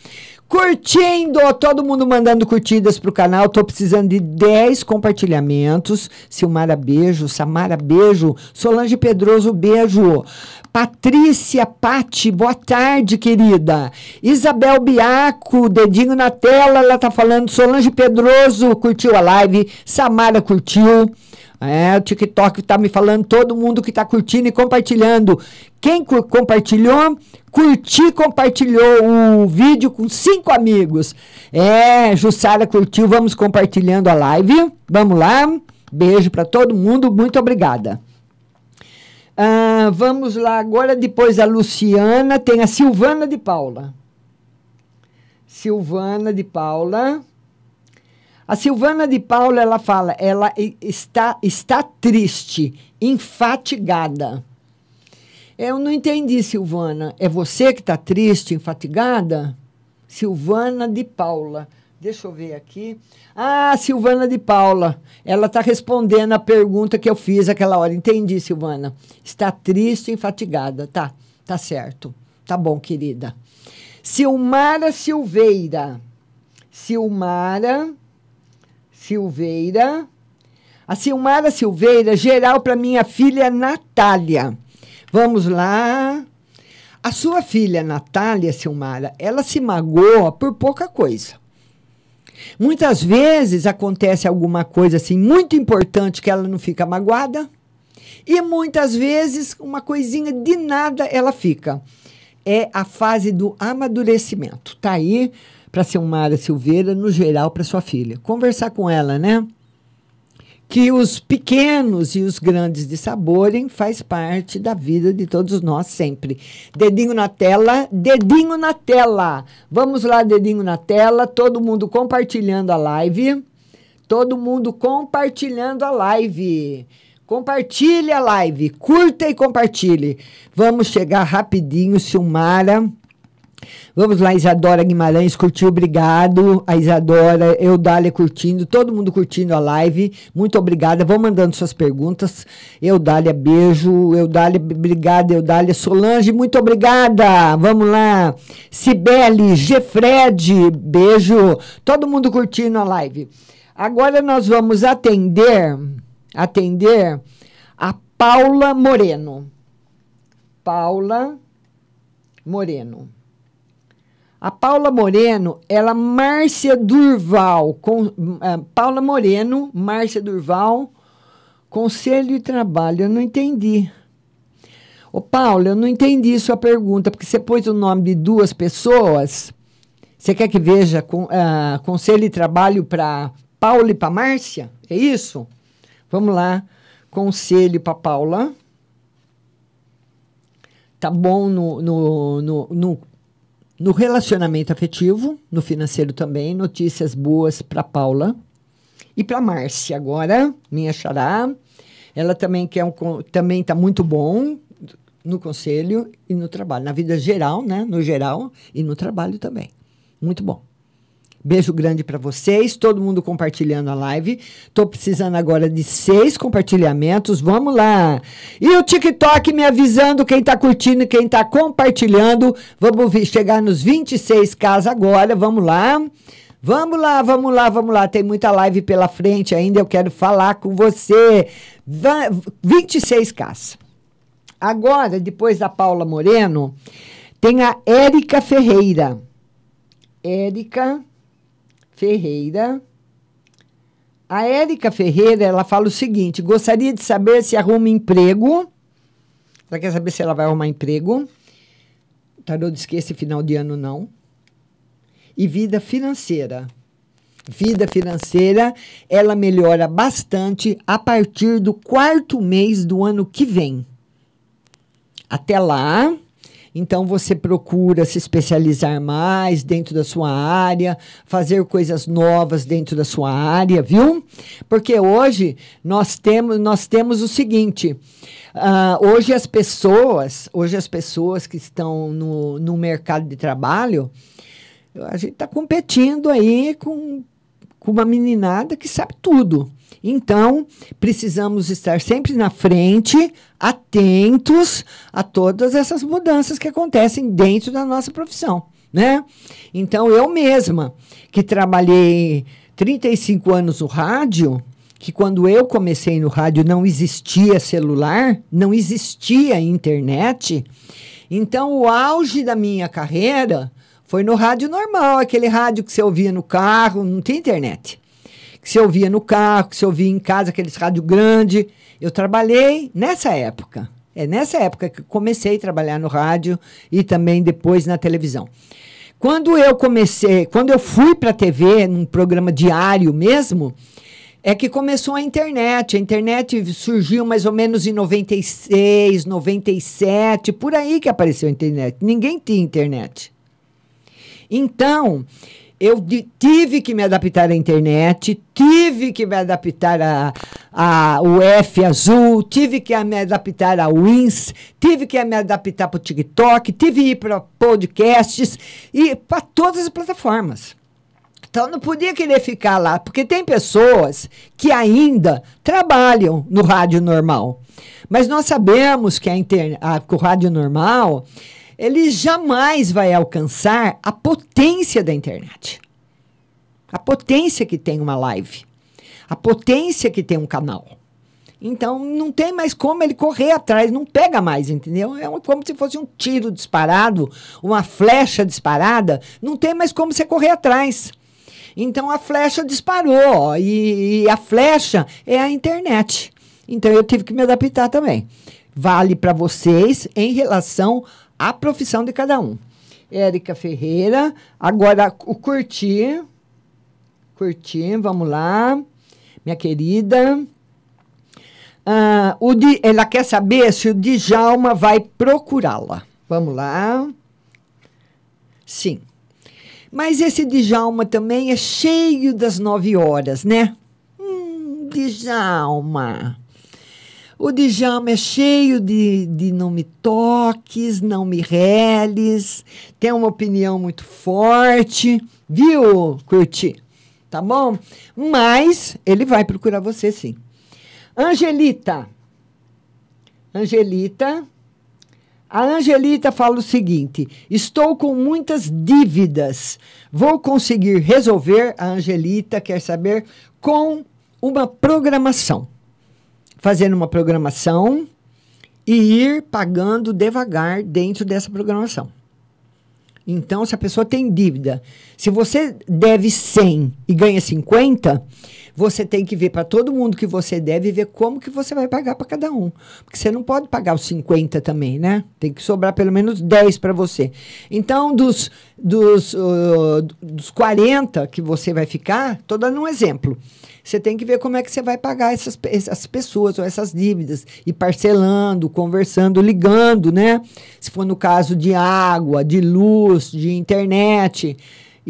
Curtindo, todo mundo mandando curtidas pro canal. Tô precisando de 10 compartilhamentos. Silmara, beijo. Samara, beijo. Solange Pedroso, beijo. Patrícia Pati, boa tarde, querida. Isabel Biaco, dedinho na tela, ela tá falando. Solange Pedroso curtiu a live. Samara curtiu. É, o TikTok tá me falando, todo mundo que tá curtindo e compartilhando. Quem compartilhou, curti, compartilhou o vídeo com cinco amigos. É, Jussara curtiu, vamos compartilhando a live. Vamos lá. Beijo para todo mundo, muito obrigada. Ah, vamos lá, agora depois da Luciana, tem a Silvana de Paula. Silvana de Paula. A Silvana de Paula, ela fala, ela está, está triste, infatigada. Eu não entendi, Silvana. É você que está triste, infatigada? Silvana de Paula. Deixa eu ver aqui. Ah, Silvana de Paula. Ela está respondendo a pergunta que eu fiz aquela hora. Entendi, Silvana. Está triste, infatigada. Tá, tá certo. Tá bom, querida. Silmara Silveira. Silmara Silveira. A Silmara Silveira, geral para minha filha Natália. Vamos lá. A sua filha Natália Silmara, ela se magoa por pouca coisa. Muitas vezes acontece alguma coisa assim muito importante que ela não fica magoada. E muitas vezes uma coisinha de nada ela fica. É a fase do amadurecimento. Tá aí para Silmara Silveira, no geral, para sua filha. Conversar com ela, né? Que os pequenos e os grandes de saborem faz parte da vida de todos nós sempre. Dedinho na tela, dedinho na tela. Vamos lá, dedinho na tela, todo mundo compartilhando a live. Todo mundo compartilhando a live. Compartilhe a live, curta e compartilhe. Vamos chegar rapidinho, Silmara. Vamos lá, Isadora Guimarães curtiu, obrigado. A Isadora, Eudália curtindo, todo mundo curtindo a live. Muito obrigada. Vão mandando suas perguntas. Eudália, beijo. Eudália, obrigada. Eudália Solange, muito obrigada. Vamos lá. Cibele, Gefred, beijo. Todo mundo curtindo a live. Agora nós vamos atender, atender a Paula Moreno. Paula Moreno. A Paula Moreno, ela, Márcia Durval, com, uh, Paula Moreno, Márcia Durval, Conselho e Trabalho. Eu não entendi. Ô, Paulo, eu não entendi sua pergunta, porque você pôs o nome de duas pessoas. Você quer que veja com, uh, Conselho e Trabalho para Paula e para Márcia? É isso? Vamos lá. Conselho para Paula. Tá bom no, no, no, no, no relacionamento afetivo, no financeiro também. Notícias boas para Paula. E para Márcia agora, minha xará. Ela também quer um, também está muito bom no conselho e no trabalho, na vida geral, né? No geral e no trabalho também. Muito bom. Beijo grande para vocês, todo mundo compartilhando a live. Tô precisando agora de seis compartilhamentos. Vamos lá. E o TikTok me avisando quem tá curtindo e quem tá compartilhando. Vamos chegar nos 26k agora. Vamos lá. Vamos lá, vamos lá, vamos lá. Tem muita live pela frente ainda. Eu quero falar com você. 26k. Agora, depois da Paula Moreno, tem a Érica Ferreira. Érica Ferreira. A Érica Ferreira, ela fala o seguinte: gostaria de saber se arruma emprego. Ela quer saber se ela vai arrumar emprego. O tarô diz que esse final de ano não. E vida financeira. Vida financeira, ela melhora bastante a partir do quarto mês do ano que vem. Até lá, então você procura se especializar mais dentro da sua área, fazer coisas novas dentro da sua área, viu? Porque hoje nós temos, nós temos o seguinte: uh, hoje as pessoas, hoje as pessoas que estão no, no mercado de trabalho, a gente está competindo aí com, com uma meninada que sabe tudo. Então, precisamos estar sempre na frente, atentos a todas essas mudanças que acontecem dentro da nossa profissão, né? Então, eu mesma, que trabalhei 35 anos no rádio, que quando eu comecei no rádio não existia celular, não existia internet. Então, o auge da minha carreira foi no rádio normal, aquele rádio que você ouvia no carro, não tinha internet que se ouvia no carro, que se ouvia em casa, aqueles rádio grande. Eu trabalhei nessa época. É nessa época que comecei a trabalhar no rádio e também depois na televisão. Quando eu comecei, quando eu fui para a TV, num programa diário mesmo, é que começou a internet. A internet surgiu mais ou menos em 96, 97, por aí que apareceu a internet. Ninguém tinha internet. Então, eu tive que me adaptar à internet, tive que me adaptar a, a o F azul, tive que me adaptar a Wins, tive que me adaptar para o TikTok, tive que ir para podcasts e para todas as plataformas. Então não podia querer ficar lá, porque tem pessoas que ainda trabalham no rádio normal. Mas nós sabemos que, a a, o rádio normal ele jamais vai alcançar a potência da internet. A potência que tem uma live. A potência que tem um canal. Então, não tem mais como ele correr atrás, não pega mais, entendeu? É como se fosse um tiro disparado, uma flecha disparada, não tem mais como você correr atrás. Então, a flecha disparou, e, e a flecha é a internet. Então, eu tive que me adaptar também. Vale para vocês em relação a profissão de cada um. Érica Ferreira, agora o Curtir. Curtir, vamos lá. Minha querida. Ah, o Di, ela quer saber se o Djalma vai procurá-la. Vamos lá. Sim. Mas esse Djalma também é cheio das nove horas, né? Hum, Djalma. O Djalma é cheio de, de não me toques, não me reles, tem uma opinião muito forte, viu, Curti? Tá bom? Mas ele vai procurar você sim. Angelita. Angelita. A Angelita fala o seguinte: estou com muitas dívidas. Vou conseguir resolver? A Angelita quer saber com uma programação fazendo uma programação e ir pagando devagar dentro dessa programação. Então, se a pessoa tem dívida, se você deve 100 e ganha 50, você tem que ver para todo mundo que você deve e ver como que você vai pagar para cada um. Porque você não pode pagar os 50 também, né? Tem que sobrar pelo menos 10 para você. Então, dos, dos, uh, dos 40 que você vai ficar, estou dando um exemplo. Você tem que ver como é que você vai pagar essas, essas pessoas ou essas dívidas. E parcelando, conversando, ligando, né? Se for no caso de água, de luz, de internet.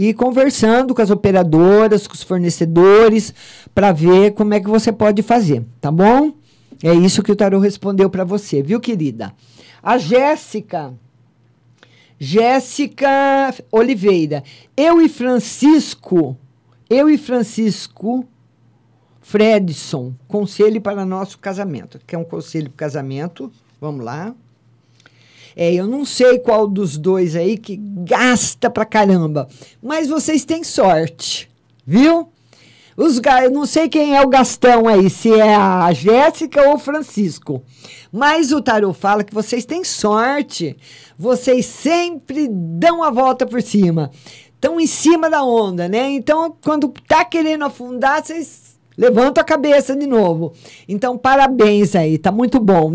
E conversando com as operadoras, com os fornecedores, para ver como é que você pode fazer, tá bom? É isso que o Tarô respondeu para você, viu, querida? A Jéssica. Jéssica Oliveira. Eu e Francisco. Eu e Francisco Fredson, conselho para nosso casamento. Quer um conselho para casamento? Vamos lá. É, eu não sei qual dos dois aí que gasta pra caramba, mas vocês têm sorte, viu? Os, eu não sei quem é o Gastão aí, se é a Jéssica ou o Francisco. Mas o Tarô fala que vocês têm sorte. Vocês sempre dão a volta por cima. Estão em cima da onda, né? Então, quando tá querendo afundar, vocês levanta a cabeça de novo. Então, parabéns aí, tá muito bom.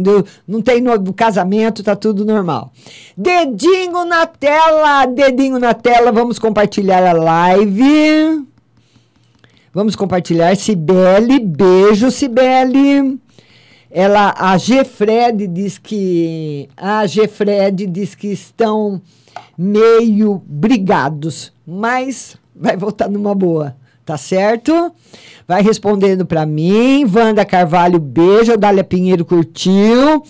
Não tem no casamento, tá tudo normal. Dedinho na tela, dedinho na tela, vamos compartilhar a live. Vamos compartilhar. Cibele, beijo, Cibele. Ela, a Gefred diz que. A Gefred diz que estão meio brigados, mas vai voltar numa boa, tá certo? Vai respondendo para mim. Wanda Carvalho, beijo. Dália Pinheiro curtiu.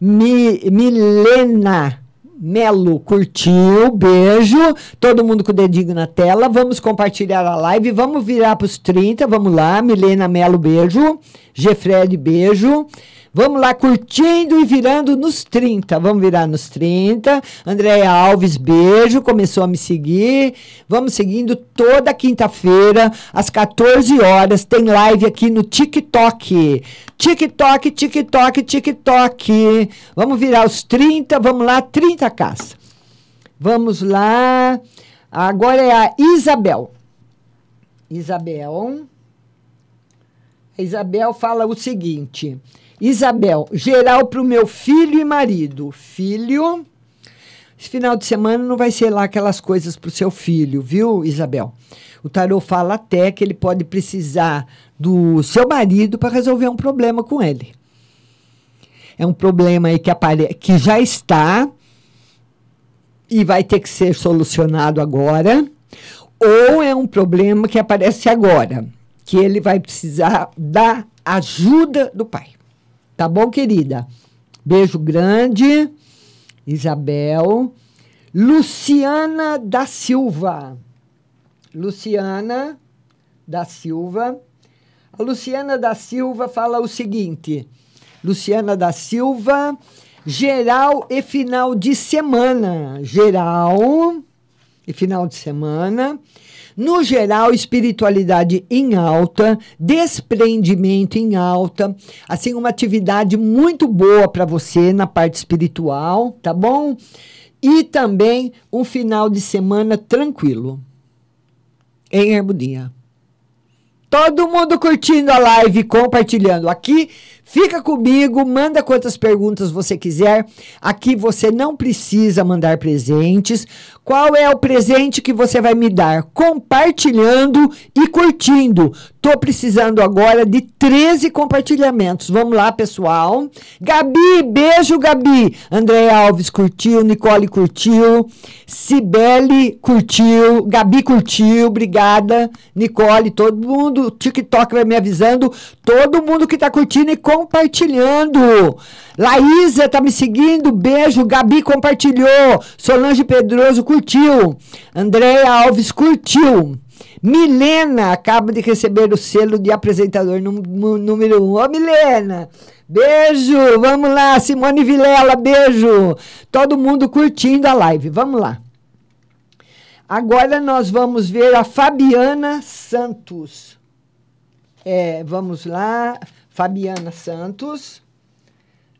Mi, Milena Melo curtiu, beijo. Todo mundo com o dedinho na tela. Vamos compartilhar a live. Vamos virar para os 30. Vamos lá. Milena Melo, beijo. Gefred, beijo. Vamos lá, curtindo e virando nos 30. Vamos virar nos 30. Andréia Alves, beijo. Começou a me seguir. Vamos seguindo toda quinta-feira, às 14 horas. Tem live aqui no TikTok. TikTok, TikTok, TikTok. Vamos virar os 30. Vamos lá, 30 caça. Vamos lá. Agora é a Isabel. Isabel. A Isabel fala o seguinte. Isabel, geral para o meu filho e marido. Filho, esse final de semana não vai ser lá aquelas coisas para o seu filho, viu, Isabel? O tarô fala até que ele pode precisar do seu marido para resolver um problema com ele. É um problema aí que, apare que já está e vai ter que ser solucionado agora, ou é um problema que aparece agora, que ele vai precisar da ajuda do pai. Tá bom, querida? Beijo grande. Isabel. Luciana da Silva. Luciana da Silva. A Luciana da Silva fala o seguinte: Luciana da Silva, geral e final de semana. Geral e final de semana. No geral, espiritualidade em alta, desprendimento em alta, assim, uma atividade muito boa para você na parte espiritual, tá bom? E também um final de semana tranquilo em harmonia. Todo mundo curtindo a live, compartilhando aqui. Fica comigo, manda quantas perguntas você quiser. Aqui você não precisa mandar presentes. Qual é o presente que você vai me dar? Compartilhando e curtindo. Tô precisando agora de 13 compartilhamentos. Vamos lá, pessoal. Gabi, beijo, Gabi. André Alves curtiu, Nicole curtiu, Cibele curtiu, Gabi curtiu, obrigada. Nicole, todo mundo, TikTok vai me avisando, todo mundo que tá curtindo e compartilhando. Laísa tá me seguindo, beijo. Gabi compartilhou. Solange Pedroso curtiu. Andréia Alves curtiu. Milena acaba de receber o selo de apresentador número 1. Um. Ô, Milena, beijo. Vamos lá, Simone Vilela, beijo. Todo mundo curtindo a live. Vamos lá. Agora nós vamos ver a Fabiana Santos. É, vamos lá, Fabiana Santos.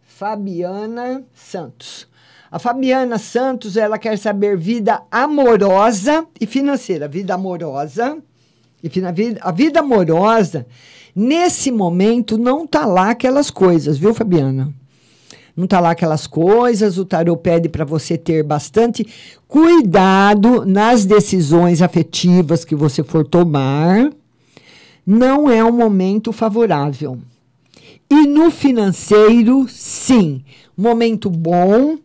Fabiana Santos. A Fabiana Santos, ela quer saber vida amorosa e financeira. Vida amorosa e vida- a vida amorosa, nesse momento, não tá lá aquelas coisas, viu, Fabiana? Não tá lá aquelas coisas. O tarô pede para você ter bastante cuidado nas decisões afetivas que você for tomar. Não é um momento favorável. E no financeiro, sim, momento bom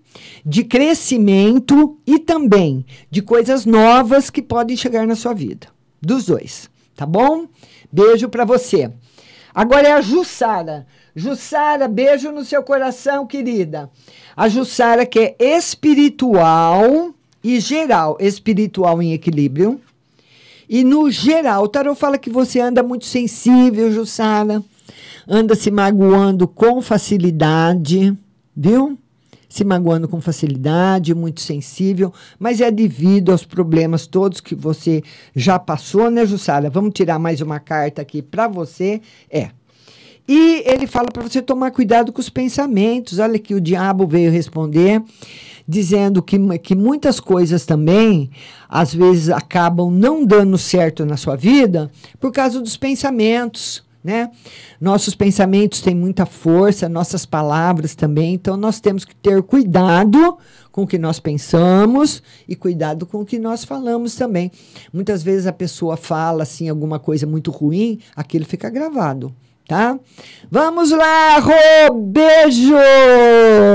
de crescimento e também de coisas novas que podem chegar na sua vida. Dos dois, tá bom? Beijo para você. Agora é a Jussara. Jussara, beijo no seu coração, querida. A Jussara que é espiritual e geral, espiritual em equilíbrio. E no geral, o tarot fala que você anda muito sensível, Jussara. Anda se magoando com facilidade, viu? Se magoando com facilidade, muito sensível, mas é devido aos problemas todos que você já passou, né, Jussara? Vamos tirar mais uma carta aqui para você. É. E ele fala para você tomar cuidado com os pensamentos. Olha que o diabo veio responder, dizendo que, que muitas coisas também, às vezes, acabam não dando certo na sua vida por causa dos pensamentos. Né? Nossos pensamentos têm muita força, nossas palavras também, então nós temos que ter cuidado com o que nós pensamos e cuidado com o que nós falamos também. Muitas vezes a pessoa fala assim alguma coisa muito ruim, aquilo fica gravado tá? Vamos lá, Rô, beijo!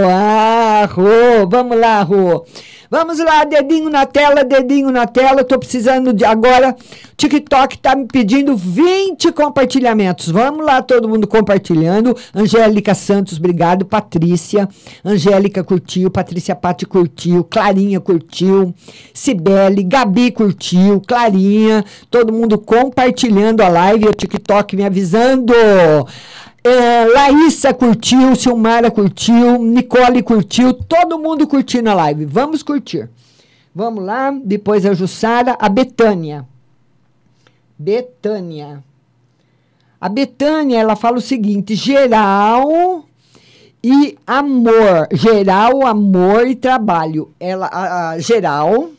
Ah, Rô, vamos lá, Rô. Vamos lá, dedinho na tela, dedinho na tela. Tô precisando de agora. TikTok tá me pedindo 20 compartilhamentos. Vamos lá, todo mundo compartilhando. Angélica Santos, obrigado. Patrícia, Angélica curtiu, Patrícia Pati curtiu, Clarinha curtiu, Cibele, Gabi curtiu, Clarinha, todo mundo compartilhando a live, o TikTok me avisando. É, Laísa curtiu, Silmara curtiu, Nicole curtiu, todo mundo curtindo a live. Vamos curtir. Vamos lá, depois a Jussara, a Betânia. Betânia. A Betânia, ela fala o seguinte: geral e amor. Geral, amor e trabalho. Ela, a, a, geral,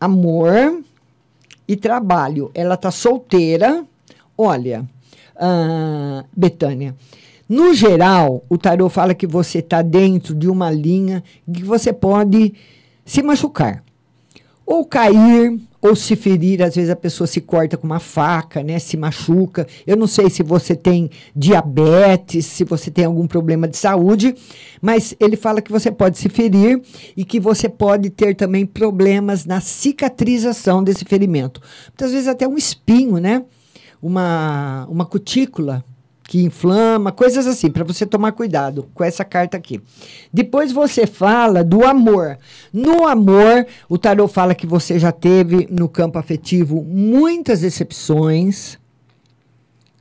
amor e trabalho. Ela tá solteira. Olha, ah, Betânia. No geral, o tarô fala que você está dentro de uma linha que você pode se machucar, ou cair, ou se ferir. Às vezes a pessoa se corta com uma faca, né? Se machuca. Eu não sei se você tem diabetes, se você tem algum problema de saúde, mas ele fala que você pode se ferir e que você pode ter também problemas na cicatrização desse ferimento. Muitas vezes até um espinho, né? Uma, uma cutícula que inflama, coisas assim, para você tomar cuidado com essa carta aqui. Depois você fala do amor. No amor, o tarot fala que você já teve no campo afetivo muitas decepções,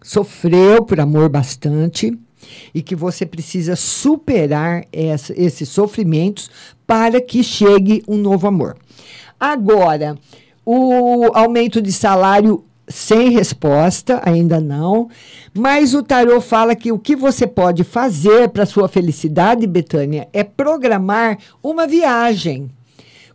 sofreu por amor bastante e que você precisa superar essa, esses sofrimentos para que chegue um novo amor. Agora, o aumento de salário sem resposta, ainda não. Mas o tarô fala que o que você pode fazer para sua felicidade, Betânia, é programar uma viagem.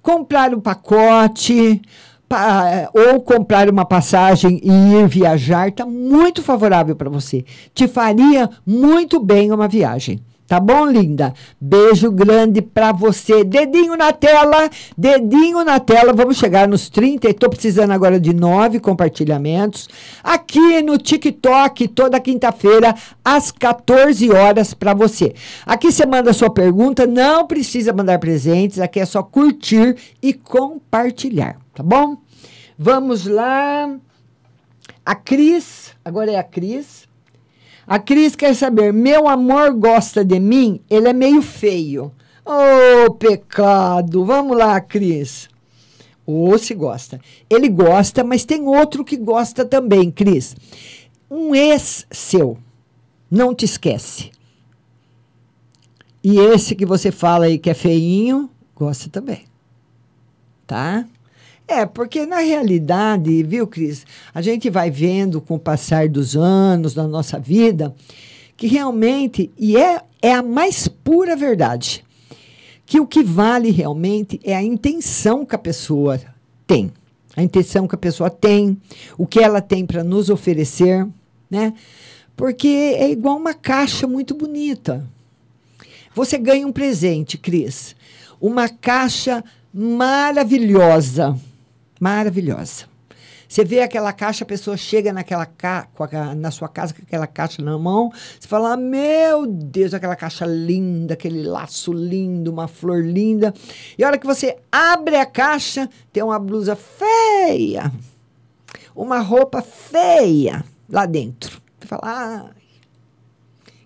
Comprar um pacote, pa, ou comprar uma passagem e ir viajar, está muito favorável para você. Te faria muito bem uma viagem. Tá bom, linda? Beijo grande pra você. Dedinho na tela, dedinho na tela. Vamos chegar nos 30. Estou precisando agora de nove compartilhamentos. Aqui no TikTok, toda quinta-feira, às 14 horas, para você. Aqui você manda sua pergunta, não precisa mandar presentes. Aqui é só curtir e compartilhar, tá bom? Vamos lá. A Cris, agora é a Cris. A Cris quer saber: meu amor gosta de mim? Ele é meio feio. Oh, pecado! Vamos lá, Cris. Ou oh, se gosta. Ele gosta, mas tem outro que gosta também, Cris. Um ex seu. Não te esquece. E esse que você fala aí que é feinho, gosta também. Tá? É, porque na realidade, viu, Cris, a gente vai vendo com o passar dos anos da nossa vida que realmente, e é, é a mais pura verdade, que o que vale realmente é a intenção que a pessoa tem. A intenção que a pessoa tem, o que ela tem para nos oferecer, né? Porque é igual uma caixa muito bonita. Você ganha um presente, Cris. Uma caixa maravilhosa. Maravilhosa. Você vê aquela caixa, a pessoa chega naquela ca na sua casa com aquela caixa na mão, você fala: Meu Deus, aquela caixa linda, aquele laço lindo, uma flor linda. E a hora que você abre a caixa, tem uma blusa feia, uma roupa feia lá dentro. Você fala: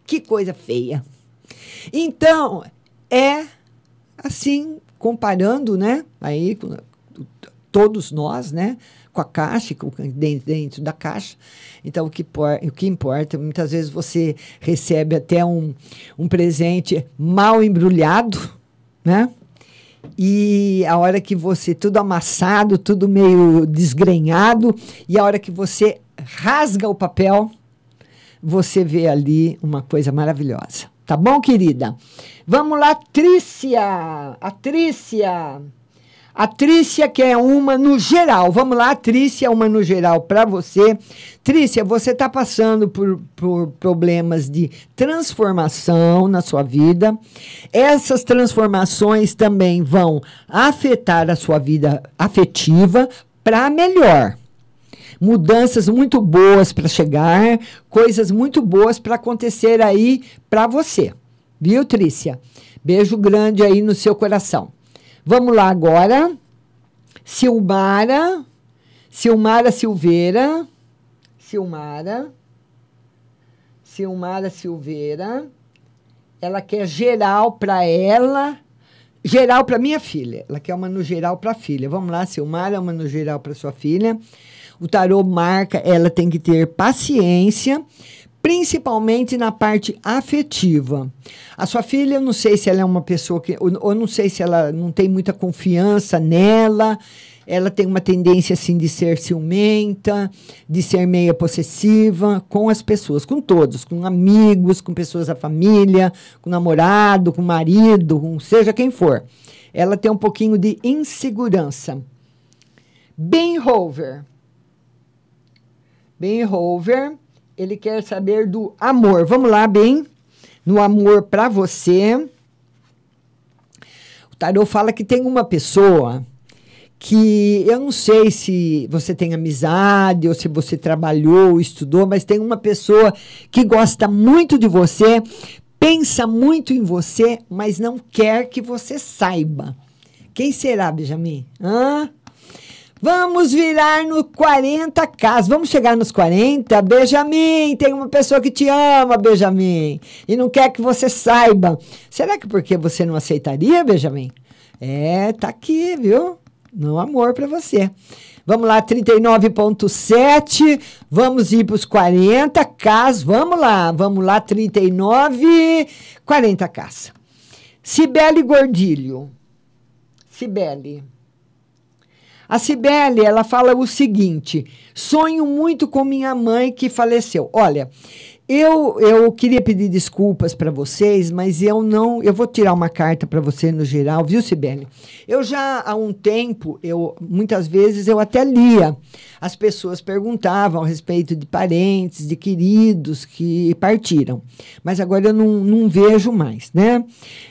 que coisa feia. Então, é assim, comparando, né? Aí, todos nós, né? com a caixa, com, dentro da caixa. Então, o que, por, o que importa, muitas vezes você recebe até um, um presente mal embrulhado, né? E a hora que você, tudo amassado, tudo meio desgrenhado, e a hora que você rasga o papel, você vê ali uma coisa maravilhosa. Tá bom, querida? Vamos lá, Trícia! A Trícia! A Trícia, que é uma no geral. Vamos lá, Trícia, uma no geral para você. Trícia, você está passando por, por problemas de transformação na sua vida. Essas transformações também vão afetar a sua vida afetiva para melhor mudanças muito boas para chegar, coisas muito boas para acontecer aí para você. Viu, Trícia? Beijo grande aí no seu coração. Vamos lá agora. Silmara. Silmara Silveira. Silmara. Silmara Silveira. Ela quer geral para ela. Geral para minha filha. Ela quer uma no geral para a filha. Vamos lá, Silmara, uma no geral para sua filha. O tarô marca, ela tem que ter paciência principalmente na parte afetiva. A sua filha, eu não sei se ela é uma pessoa que. Ou, ou não sei se ela não tem muita confiança nela. Ela tem uma tendência assim de ser ciumenta, de ser meia possessiva com as pessoas, com todos, com amigos, com pessoas da família, com namorado, com marido, com seja quem for. Ela tem um pouquinho de insegurança. Ben Hover. Ben Hover ele quer saber do amor. Vamos lá, bem? No amor para você. O tarô fala que tem uma pessoa que eu não sei se você tem amizade ou se você trabalhou, estudou, mas tem uma pessoa que gosta muito de você, pensa muito em você, mas não quer que você saiba. Quem será, Benjamin? Hã? Vamos virar no 40K. Vamos chegar nos 40. Benjamin, tem uma pessoa que te ama, Benjamin, e não quer que você saiba. Será que porque você não aceitaria, Benjamin? É, tá aqui, viu? No amor para você. Vamos lá, 39,7. Vamos ir para os 40K. Vamos lá, vamos lá, 39, 40K. Cibele Gordilho. Cibele. A Cibele, ela fala o seguinte: sonho muito com minha mãe que faleceu. Olha, eu, eu queria pedir desculpas para vocês, mas eu não. Eu vou tirar uma carta para você no geral, viu, Sibeli? Eu já há um tempo, eu muitas vezes eu até lia. As pessoas perguntavam a respeito de parentes, de queridos que partiram. Mas agora eu não, não vejo mais, né?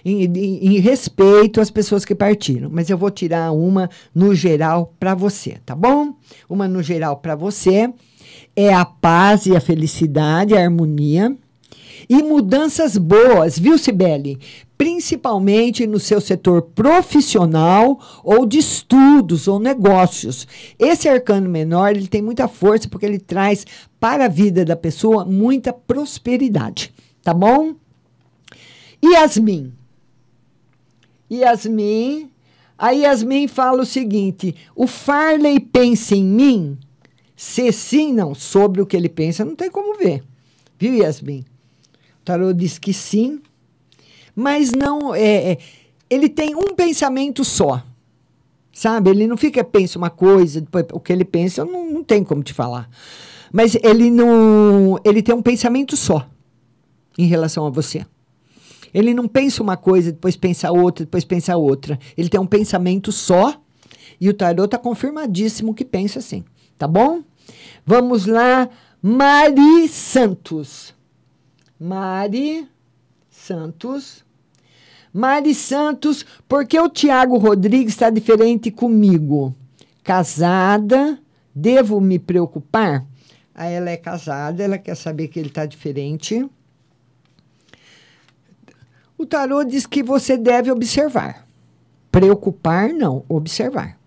Em, em, em respeito às pessoas que partiram. Mas eu vou tirar uma no geral para você, tá bom? Uma no geral para você é a paz e a felicidade, a harmonia. E mudanças boas, viu, Sibeli? Principalmente no seu setor profissional ou de estudos ou negócios. Esse arcano menor ele tem muita força porque ele traz para a vida da pessoa muita prosperidade, tá bom? Yasmin. Yasmin. A Yasmin fala o seguinte: o Farley pensa em mim se sim, não, sobre o que ele pensa, não tem como ver. Viu, Yasmin? O tarô diz que sim, mas não. É, é, ele tem um pensamento só. Sabe? Ele não fica, pensa uma coisa, depois o que ele pensa, não, não tem como te falar. Mas ele não. Ele tem um pensamento só em relação a você. Ele não pensa uma coisa, depois pensa outra, depois pensa outra. Ele tem um pensamento só e o tarô está confirmadíssimo que pensa assim. Tá bom? Vamos lá. Mari Santos. Mari Santos. Mari Santos, por que o Tiago Rodrigues está diferente comigo? Casada, devo me preocupar? Aí ela é casada, ela quer saber que ele está diferente. O tarô diz que você deve observar. Preocupar, não, observar.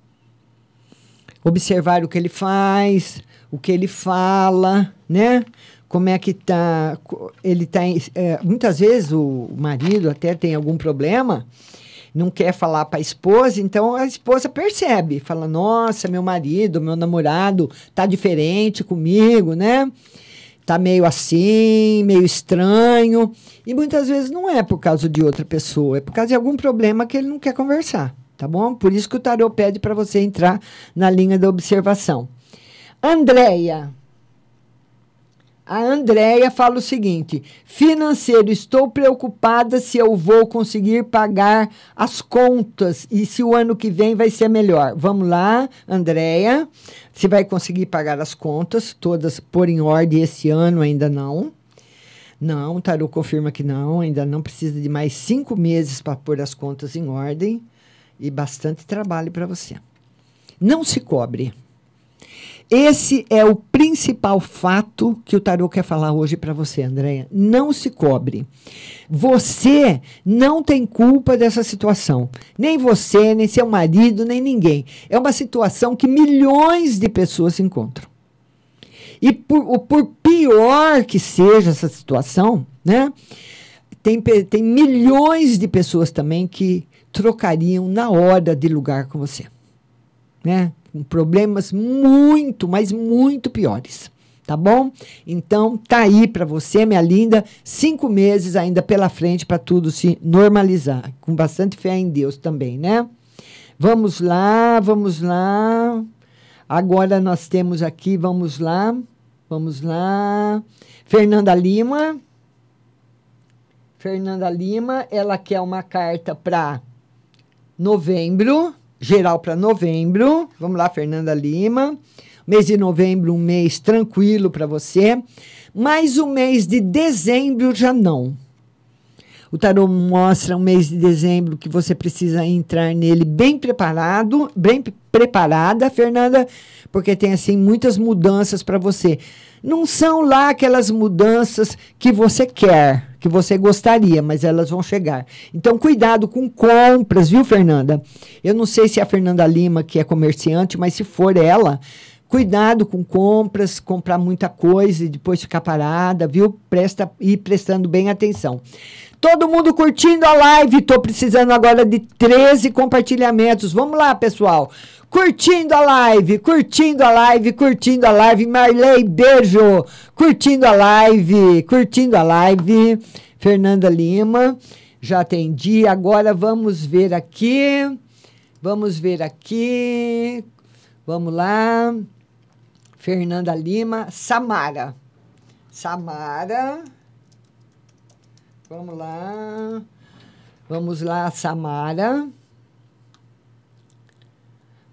Observar o que ele faz, o que ele fala, né? Como é que tá. Ele tá. É, muitas vezes o marido até tem algum problema, não quer falar para a esposa, então a esposa percebe, fala: Nossa, meu marido, meu namorado tá diferente comigo, né? Tá meio assim, meio estranho. E muitas vezes não é por causa de outra pessoa, é por causa de algum problema que ele não quer conversar, tá bom? Por isso que o tarô pede para você entrar na linha da observação. Andréia. A Andréia fala o seguinte: financeiro, estou preocupada se eu vou conseguir pagar as contas e se o ano que vem vai ser melhor. Vamos lá, Andréia. Se vai conseguir pagar as contas, todas por em ordem esse ano, ainda não. Não, Tarô confirma que não, ainda não precisa de mais cinco meses para pôr as contas em ordem e bastante trabalho para você. Não se cobre. Esse é o principal fato que o tarô quer falar hoje para você, Andréia. Não se cobre. Você não tem culpa dessa situação. Nem você, nem seu marido, nem ninguém. É uma situação que milhões de pessoas encontram. E por, por pior que seja essa situação, né? Tem, tem milhões de pessoas também que trocariam na hora de lugar com você. Né? Com problemas muito, mas muito piores. Tá bom? Então, tá aí para você, minha linda, cinco meses ainda pela frente para tudo se normalizar, com bastante fé em Deus também, né? Vamos lá, vamos lá. Agora nós temos aqui, vamos lá, vamos lá. Fernanda Lima. Fernanda Lima, ela quer uma carta para novembro geral para novembro. Vamos lá, Fernanda Lima. Mês de novembro, um mês tranquilo para você. Mas o mês de dezembro já não. O tarô mostra um mês de dezembro que você precisa entrar nele bem preparado, bem preparada, Fernanda, porque tem assim muitas mudanças para você. Não são lá aquelas mudanças que você quer, que você gostaria, mas elas vão chegar. Então, cuidado com compras, viu, Fernanda? Eu não sei se é a Fernanda Lima, que é comerciante, mas se for ela, cuidado com compras, comprar muita coisa e depois ficar parada, viu? Presta e prestando bem atenção. Todo mundo curtindo a live. Tô precisando agora de 13 compartilhamentos. Vamos lá, pessoal. Curtindo a live, curtindo a live, curtindo a live. Marley, beijo. Curtindo a live, curtindo a live. Fernanda Lima, já atendi. Agora vamos ver aqui. Vamos ver aqui. Vamos lá. Fernanda Lima, Samara. Samara. Vamos lá. Vamos lá, Samara.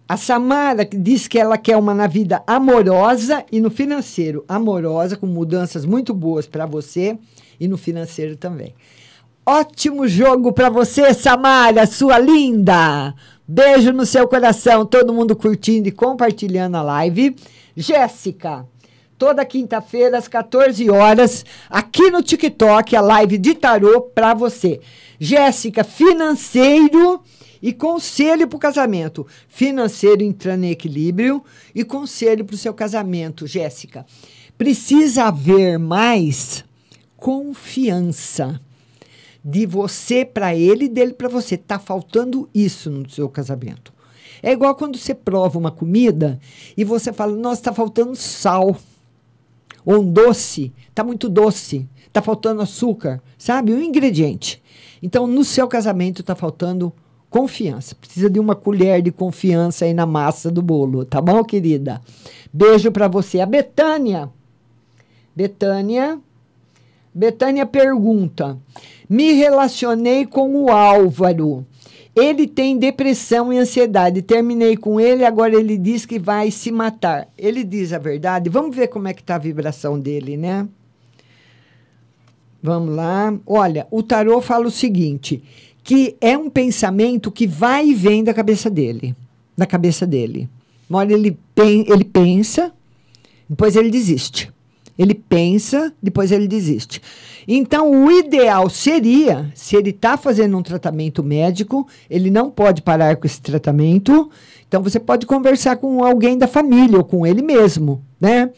A Samara diz que ela quer uma na vida amorosa e no financeiro. Amorosa, com mudanças muito boas para você e no financeiro também. Ótimo jogo para você, Samara, sua linda. Beijo no seu coração, todo mundo curtindo e compartilhando a live. Jéssica, toda quinta-feira às 14 horas, aqui no TikTok, a live de tarô para você. Jéssica, financeiro e conselho para o casamento. Financeiro entrando em equilíbrio e conselho para o seu casamento, Jéssica. Precisa haver mais confiança de você para ele e dele para você. Tá faltando isso no seu casamento. É igual quando você prova uma comida e você fala: "Nossa, está faltando sal" ou um doce, tá muito doce, tá faltando açúcar, sabe? Um ingrediente. Então, no seu casamento tá faltando confiança. Precisa de uma colher de confiança aí na massa do bolo, tá bom, querida? Beijo para você. A Betânia. Betânia. Betânia pergunta: Me relacionei com o Álvaro. Ele tem depressão e ansiedade. Terminei com ele, agora ele diz que vai se matar. Ele diz a verdade. Vamos ver como é que tá a vibração dele, né? Vamos lá. Olha, o tarô fala o seguinte, que é um pensamento que vai e vem da cabeça dele, da cabeça dele. Uma hora ele, pen ele pensa, depois ele desiste. Ele pensa, depois ele desiste. Então, o ideal seria, se ele está fazendo um tratamento médico, ele não pode parar com esse tratamento. Então, você pode conversar com alguém da família ou com ele mesmo, né?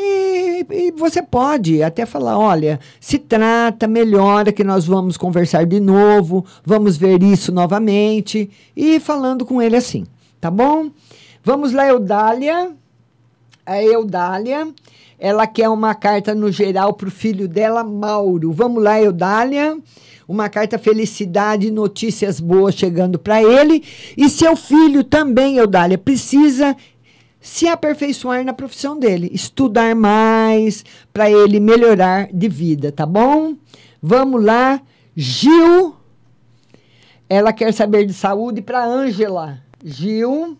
E, e, você pode até falar: olha, se trata, melhora, que nós vamos conversar de novo, vamos ver isso novamente. E falando com ele assim, tá bom? Vamos lá, Eudália. A Eudália. Ela quer uma carta no geral para o filho dela, Mauro. Vamos lá, Eudália. Uma carta felicidade, notícias boas chegando para ele. E seu filho também, Eudália, precisa se aperfeiçoar na profissão dele, estudar mais para ele melhorar de vida, tá bom? Vamos lá, Gil. Ela quer saber de saúde para Ângela. Gil,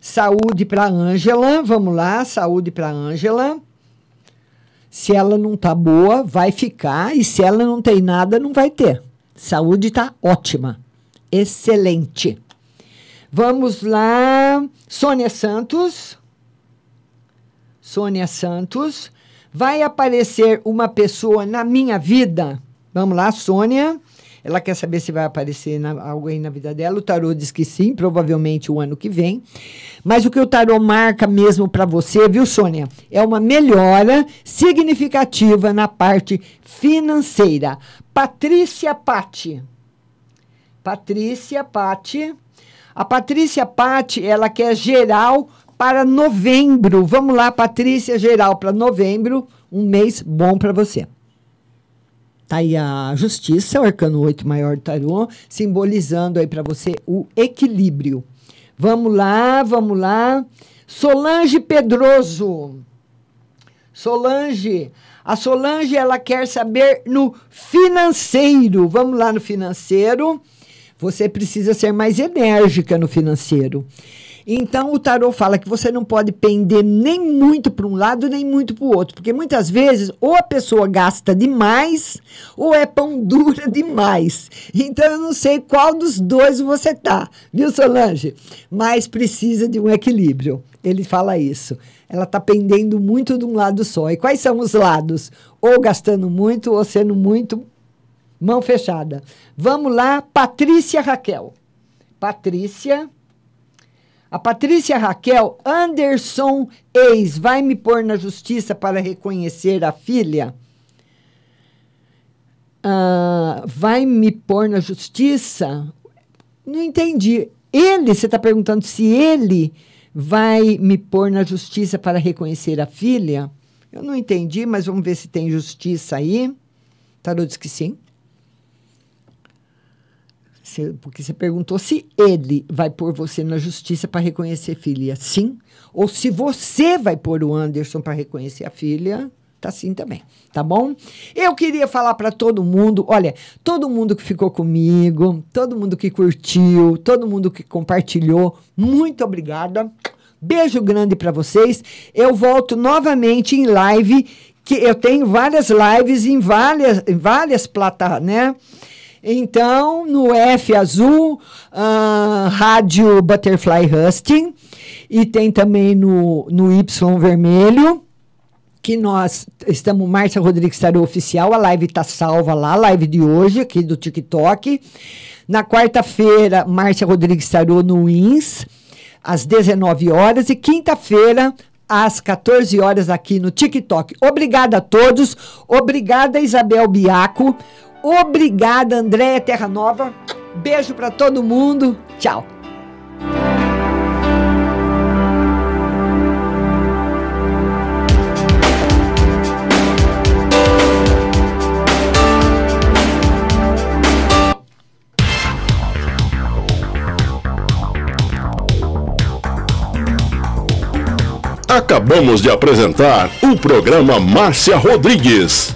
saúde para Ângela. Vamos lá, saúde para Ângela. Se ela não tá boa, vai ficar. E se ela não tem nada, não vai ter. Saúde tá ótima. Excelente. Vamos lá. Sônia Santos. Sônia Santos. Vai aparecer uma pessoa na minha vida? Vamos lá, Sônia. Ela quer saber se vai aparecer na, alguém na vida dela. O tarô diz que sim, provavelmente o ano que vem. Mas o que o tarô marca mesmo para você, viu, Sônia? É uma melhora significativa na parte financeira. Patrícia Patti. Patrícia Patti. A Patrícia Patti, ela quer geral para novembro. Vamos lá, Patrícia, geral para novembro. Um mês bom para você. Tá aí a justiça, o arcano 8 maior do tarô, simbolizando aí para você o equilíbrio. Vamos lá, vamos lá. Solange Pedroso. Solange, a Solange ela quer saber no financeiro. Vamos lá no financeiro. Você precisa ser mais enérgica no financeiro. Então, o tarô fala que você não pode pender nem muito para um lado, nem muito para o outro. Porque muitas vezes, ou a pessoa gasta demais, ou é pão dura demais. Então, eu não sei qual dos dois você tá, viu, Solange? Mas precisa de um equilíbrio. Ele fala isso. Ela está pendendo muito de um lado só. E quais são os lados? Ou gastando muito, ou sendo muito mão fechada. Vamos lá, Patrícia Raquel. Patrícia a Patrícia Raquel Anderson ex vai me pôr na justiça para reconhecer a filha? Uh, vai me pôr na justiça? Não entendi. Ele, você está perguntando se ele vai me pôr na justiça para reconhecer a filha? Eu não entendi, mas vamos ver se tem justiça aí. Tarô diz que sim porque você perguntou se ele vai pôr você na justiça para reconhecer filha. Sim. Ou se você vai pôr o Anderson para reconhecer a filha. Tá sim também, tá bom? Eu queria falar para todo mundo, olha, todo mundo que ficou comigo, todo mundo que curtiu, todo mundo que compartilhou, muito obrigada. Beijo grande para vocês. Eu volto novamente em live, que eu tenho várias lives em várias, em várias plataformas, né? Então, no F azul, uh, rádio Butterfly Husting, e tem também no, no Y vermelho, que nós estamos, Márcia Rodrigues Tarô Oficial, a live está salva lá, a live de hoje, aqui do TikTok. Na quarta-feira, Márcia Rodrigues Tarô no INS, às 19 horas, e quinta-feira, às 14 horas aqui no TikTok. Obrigada a todos, obrigada Isabel Biaco, Obrigada, Andréia Terra Nova. Beijo para todo mundo. Tchau. Acabamos de apresentar o programa Márcia Rodrigues.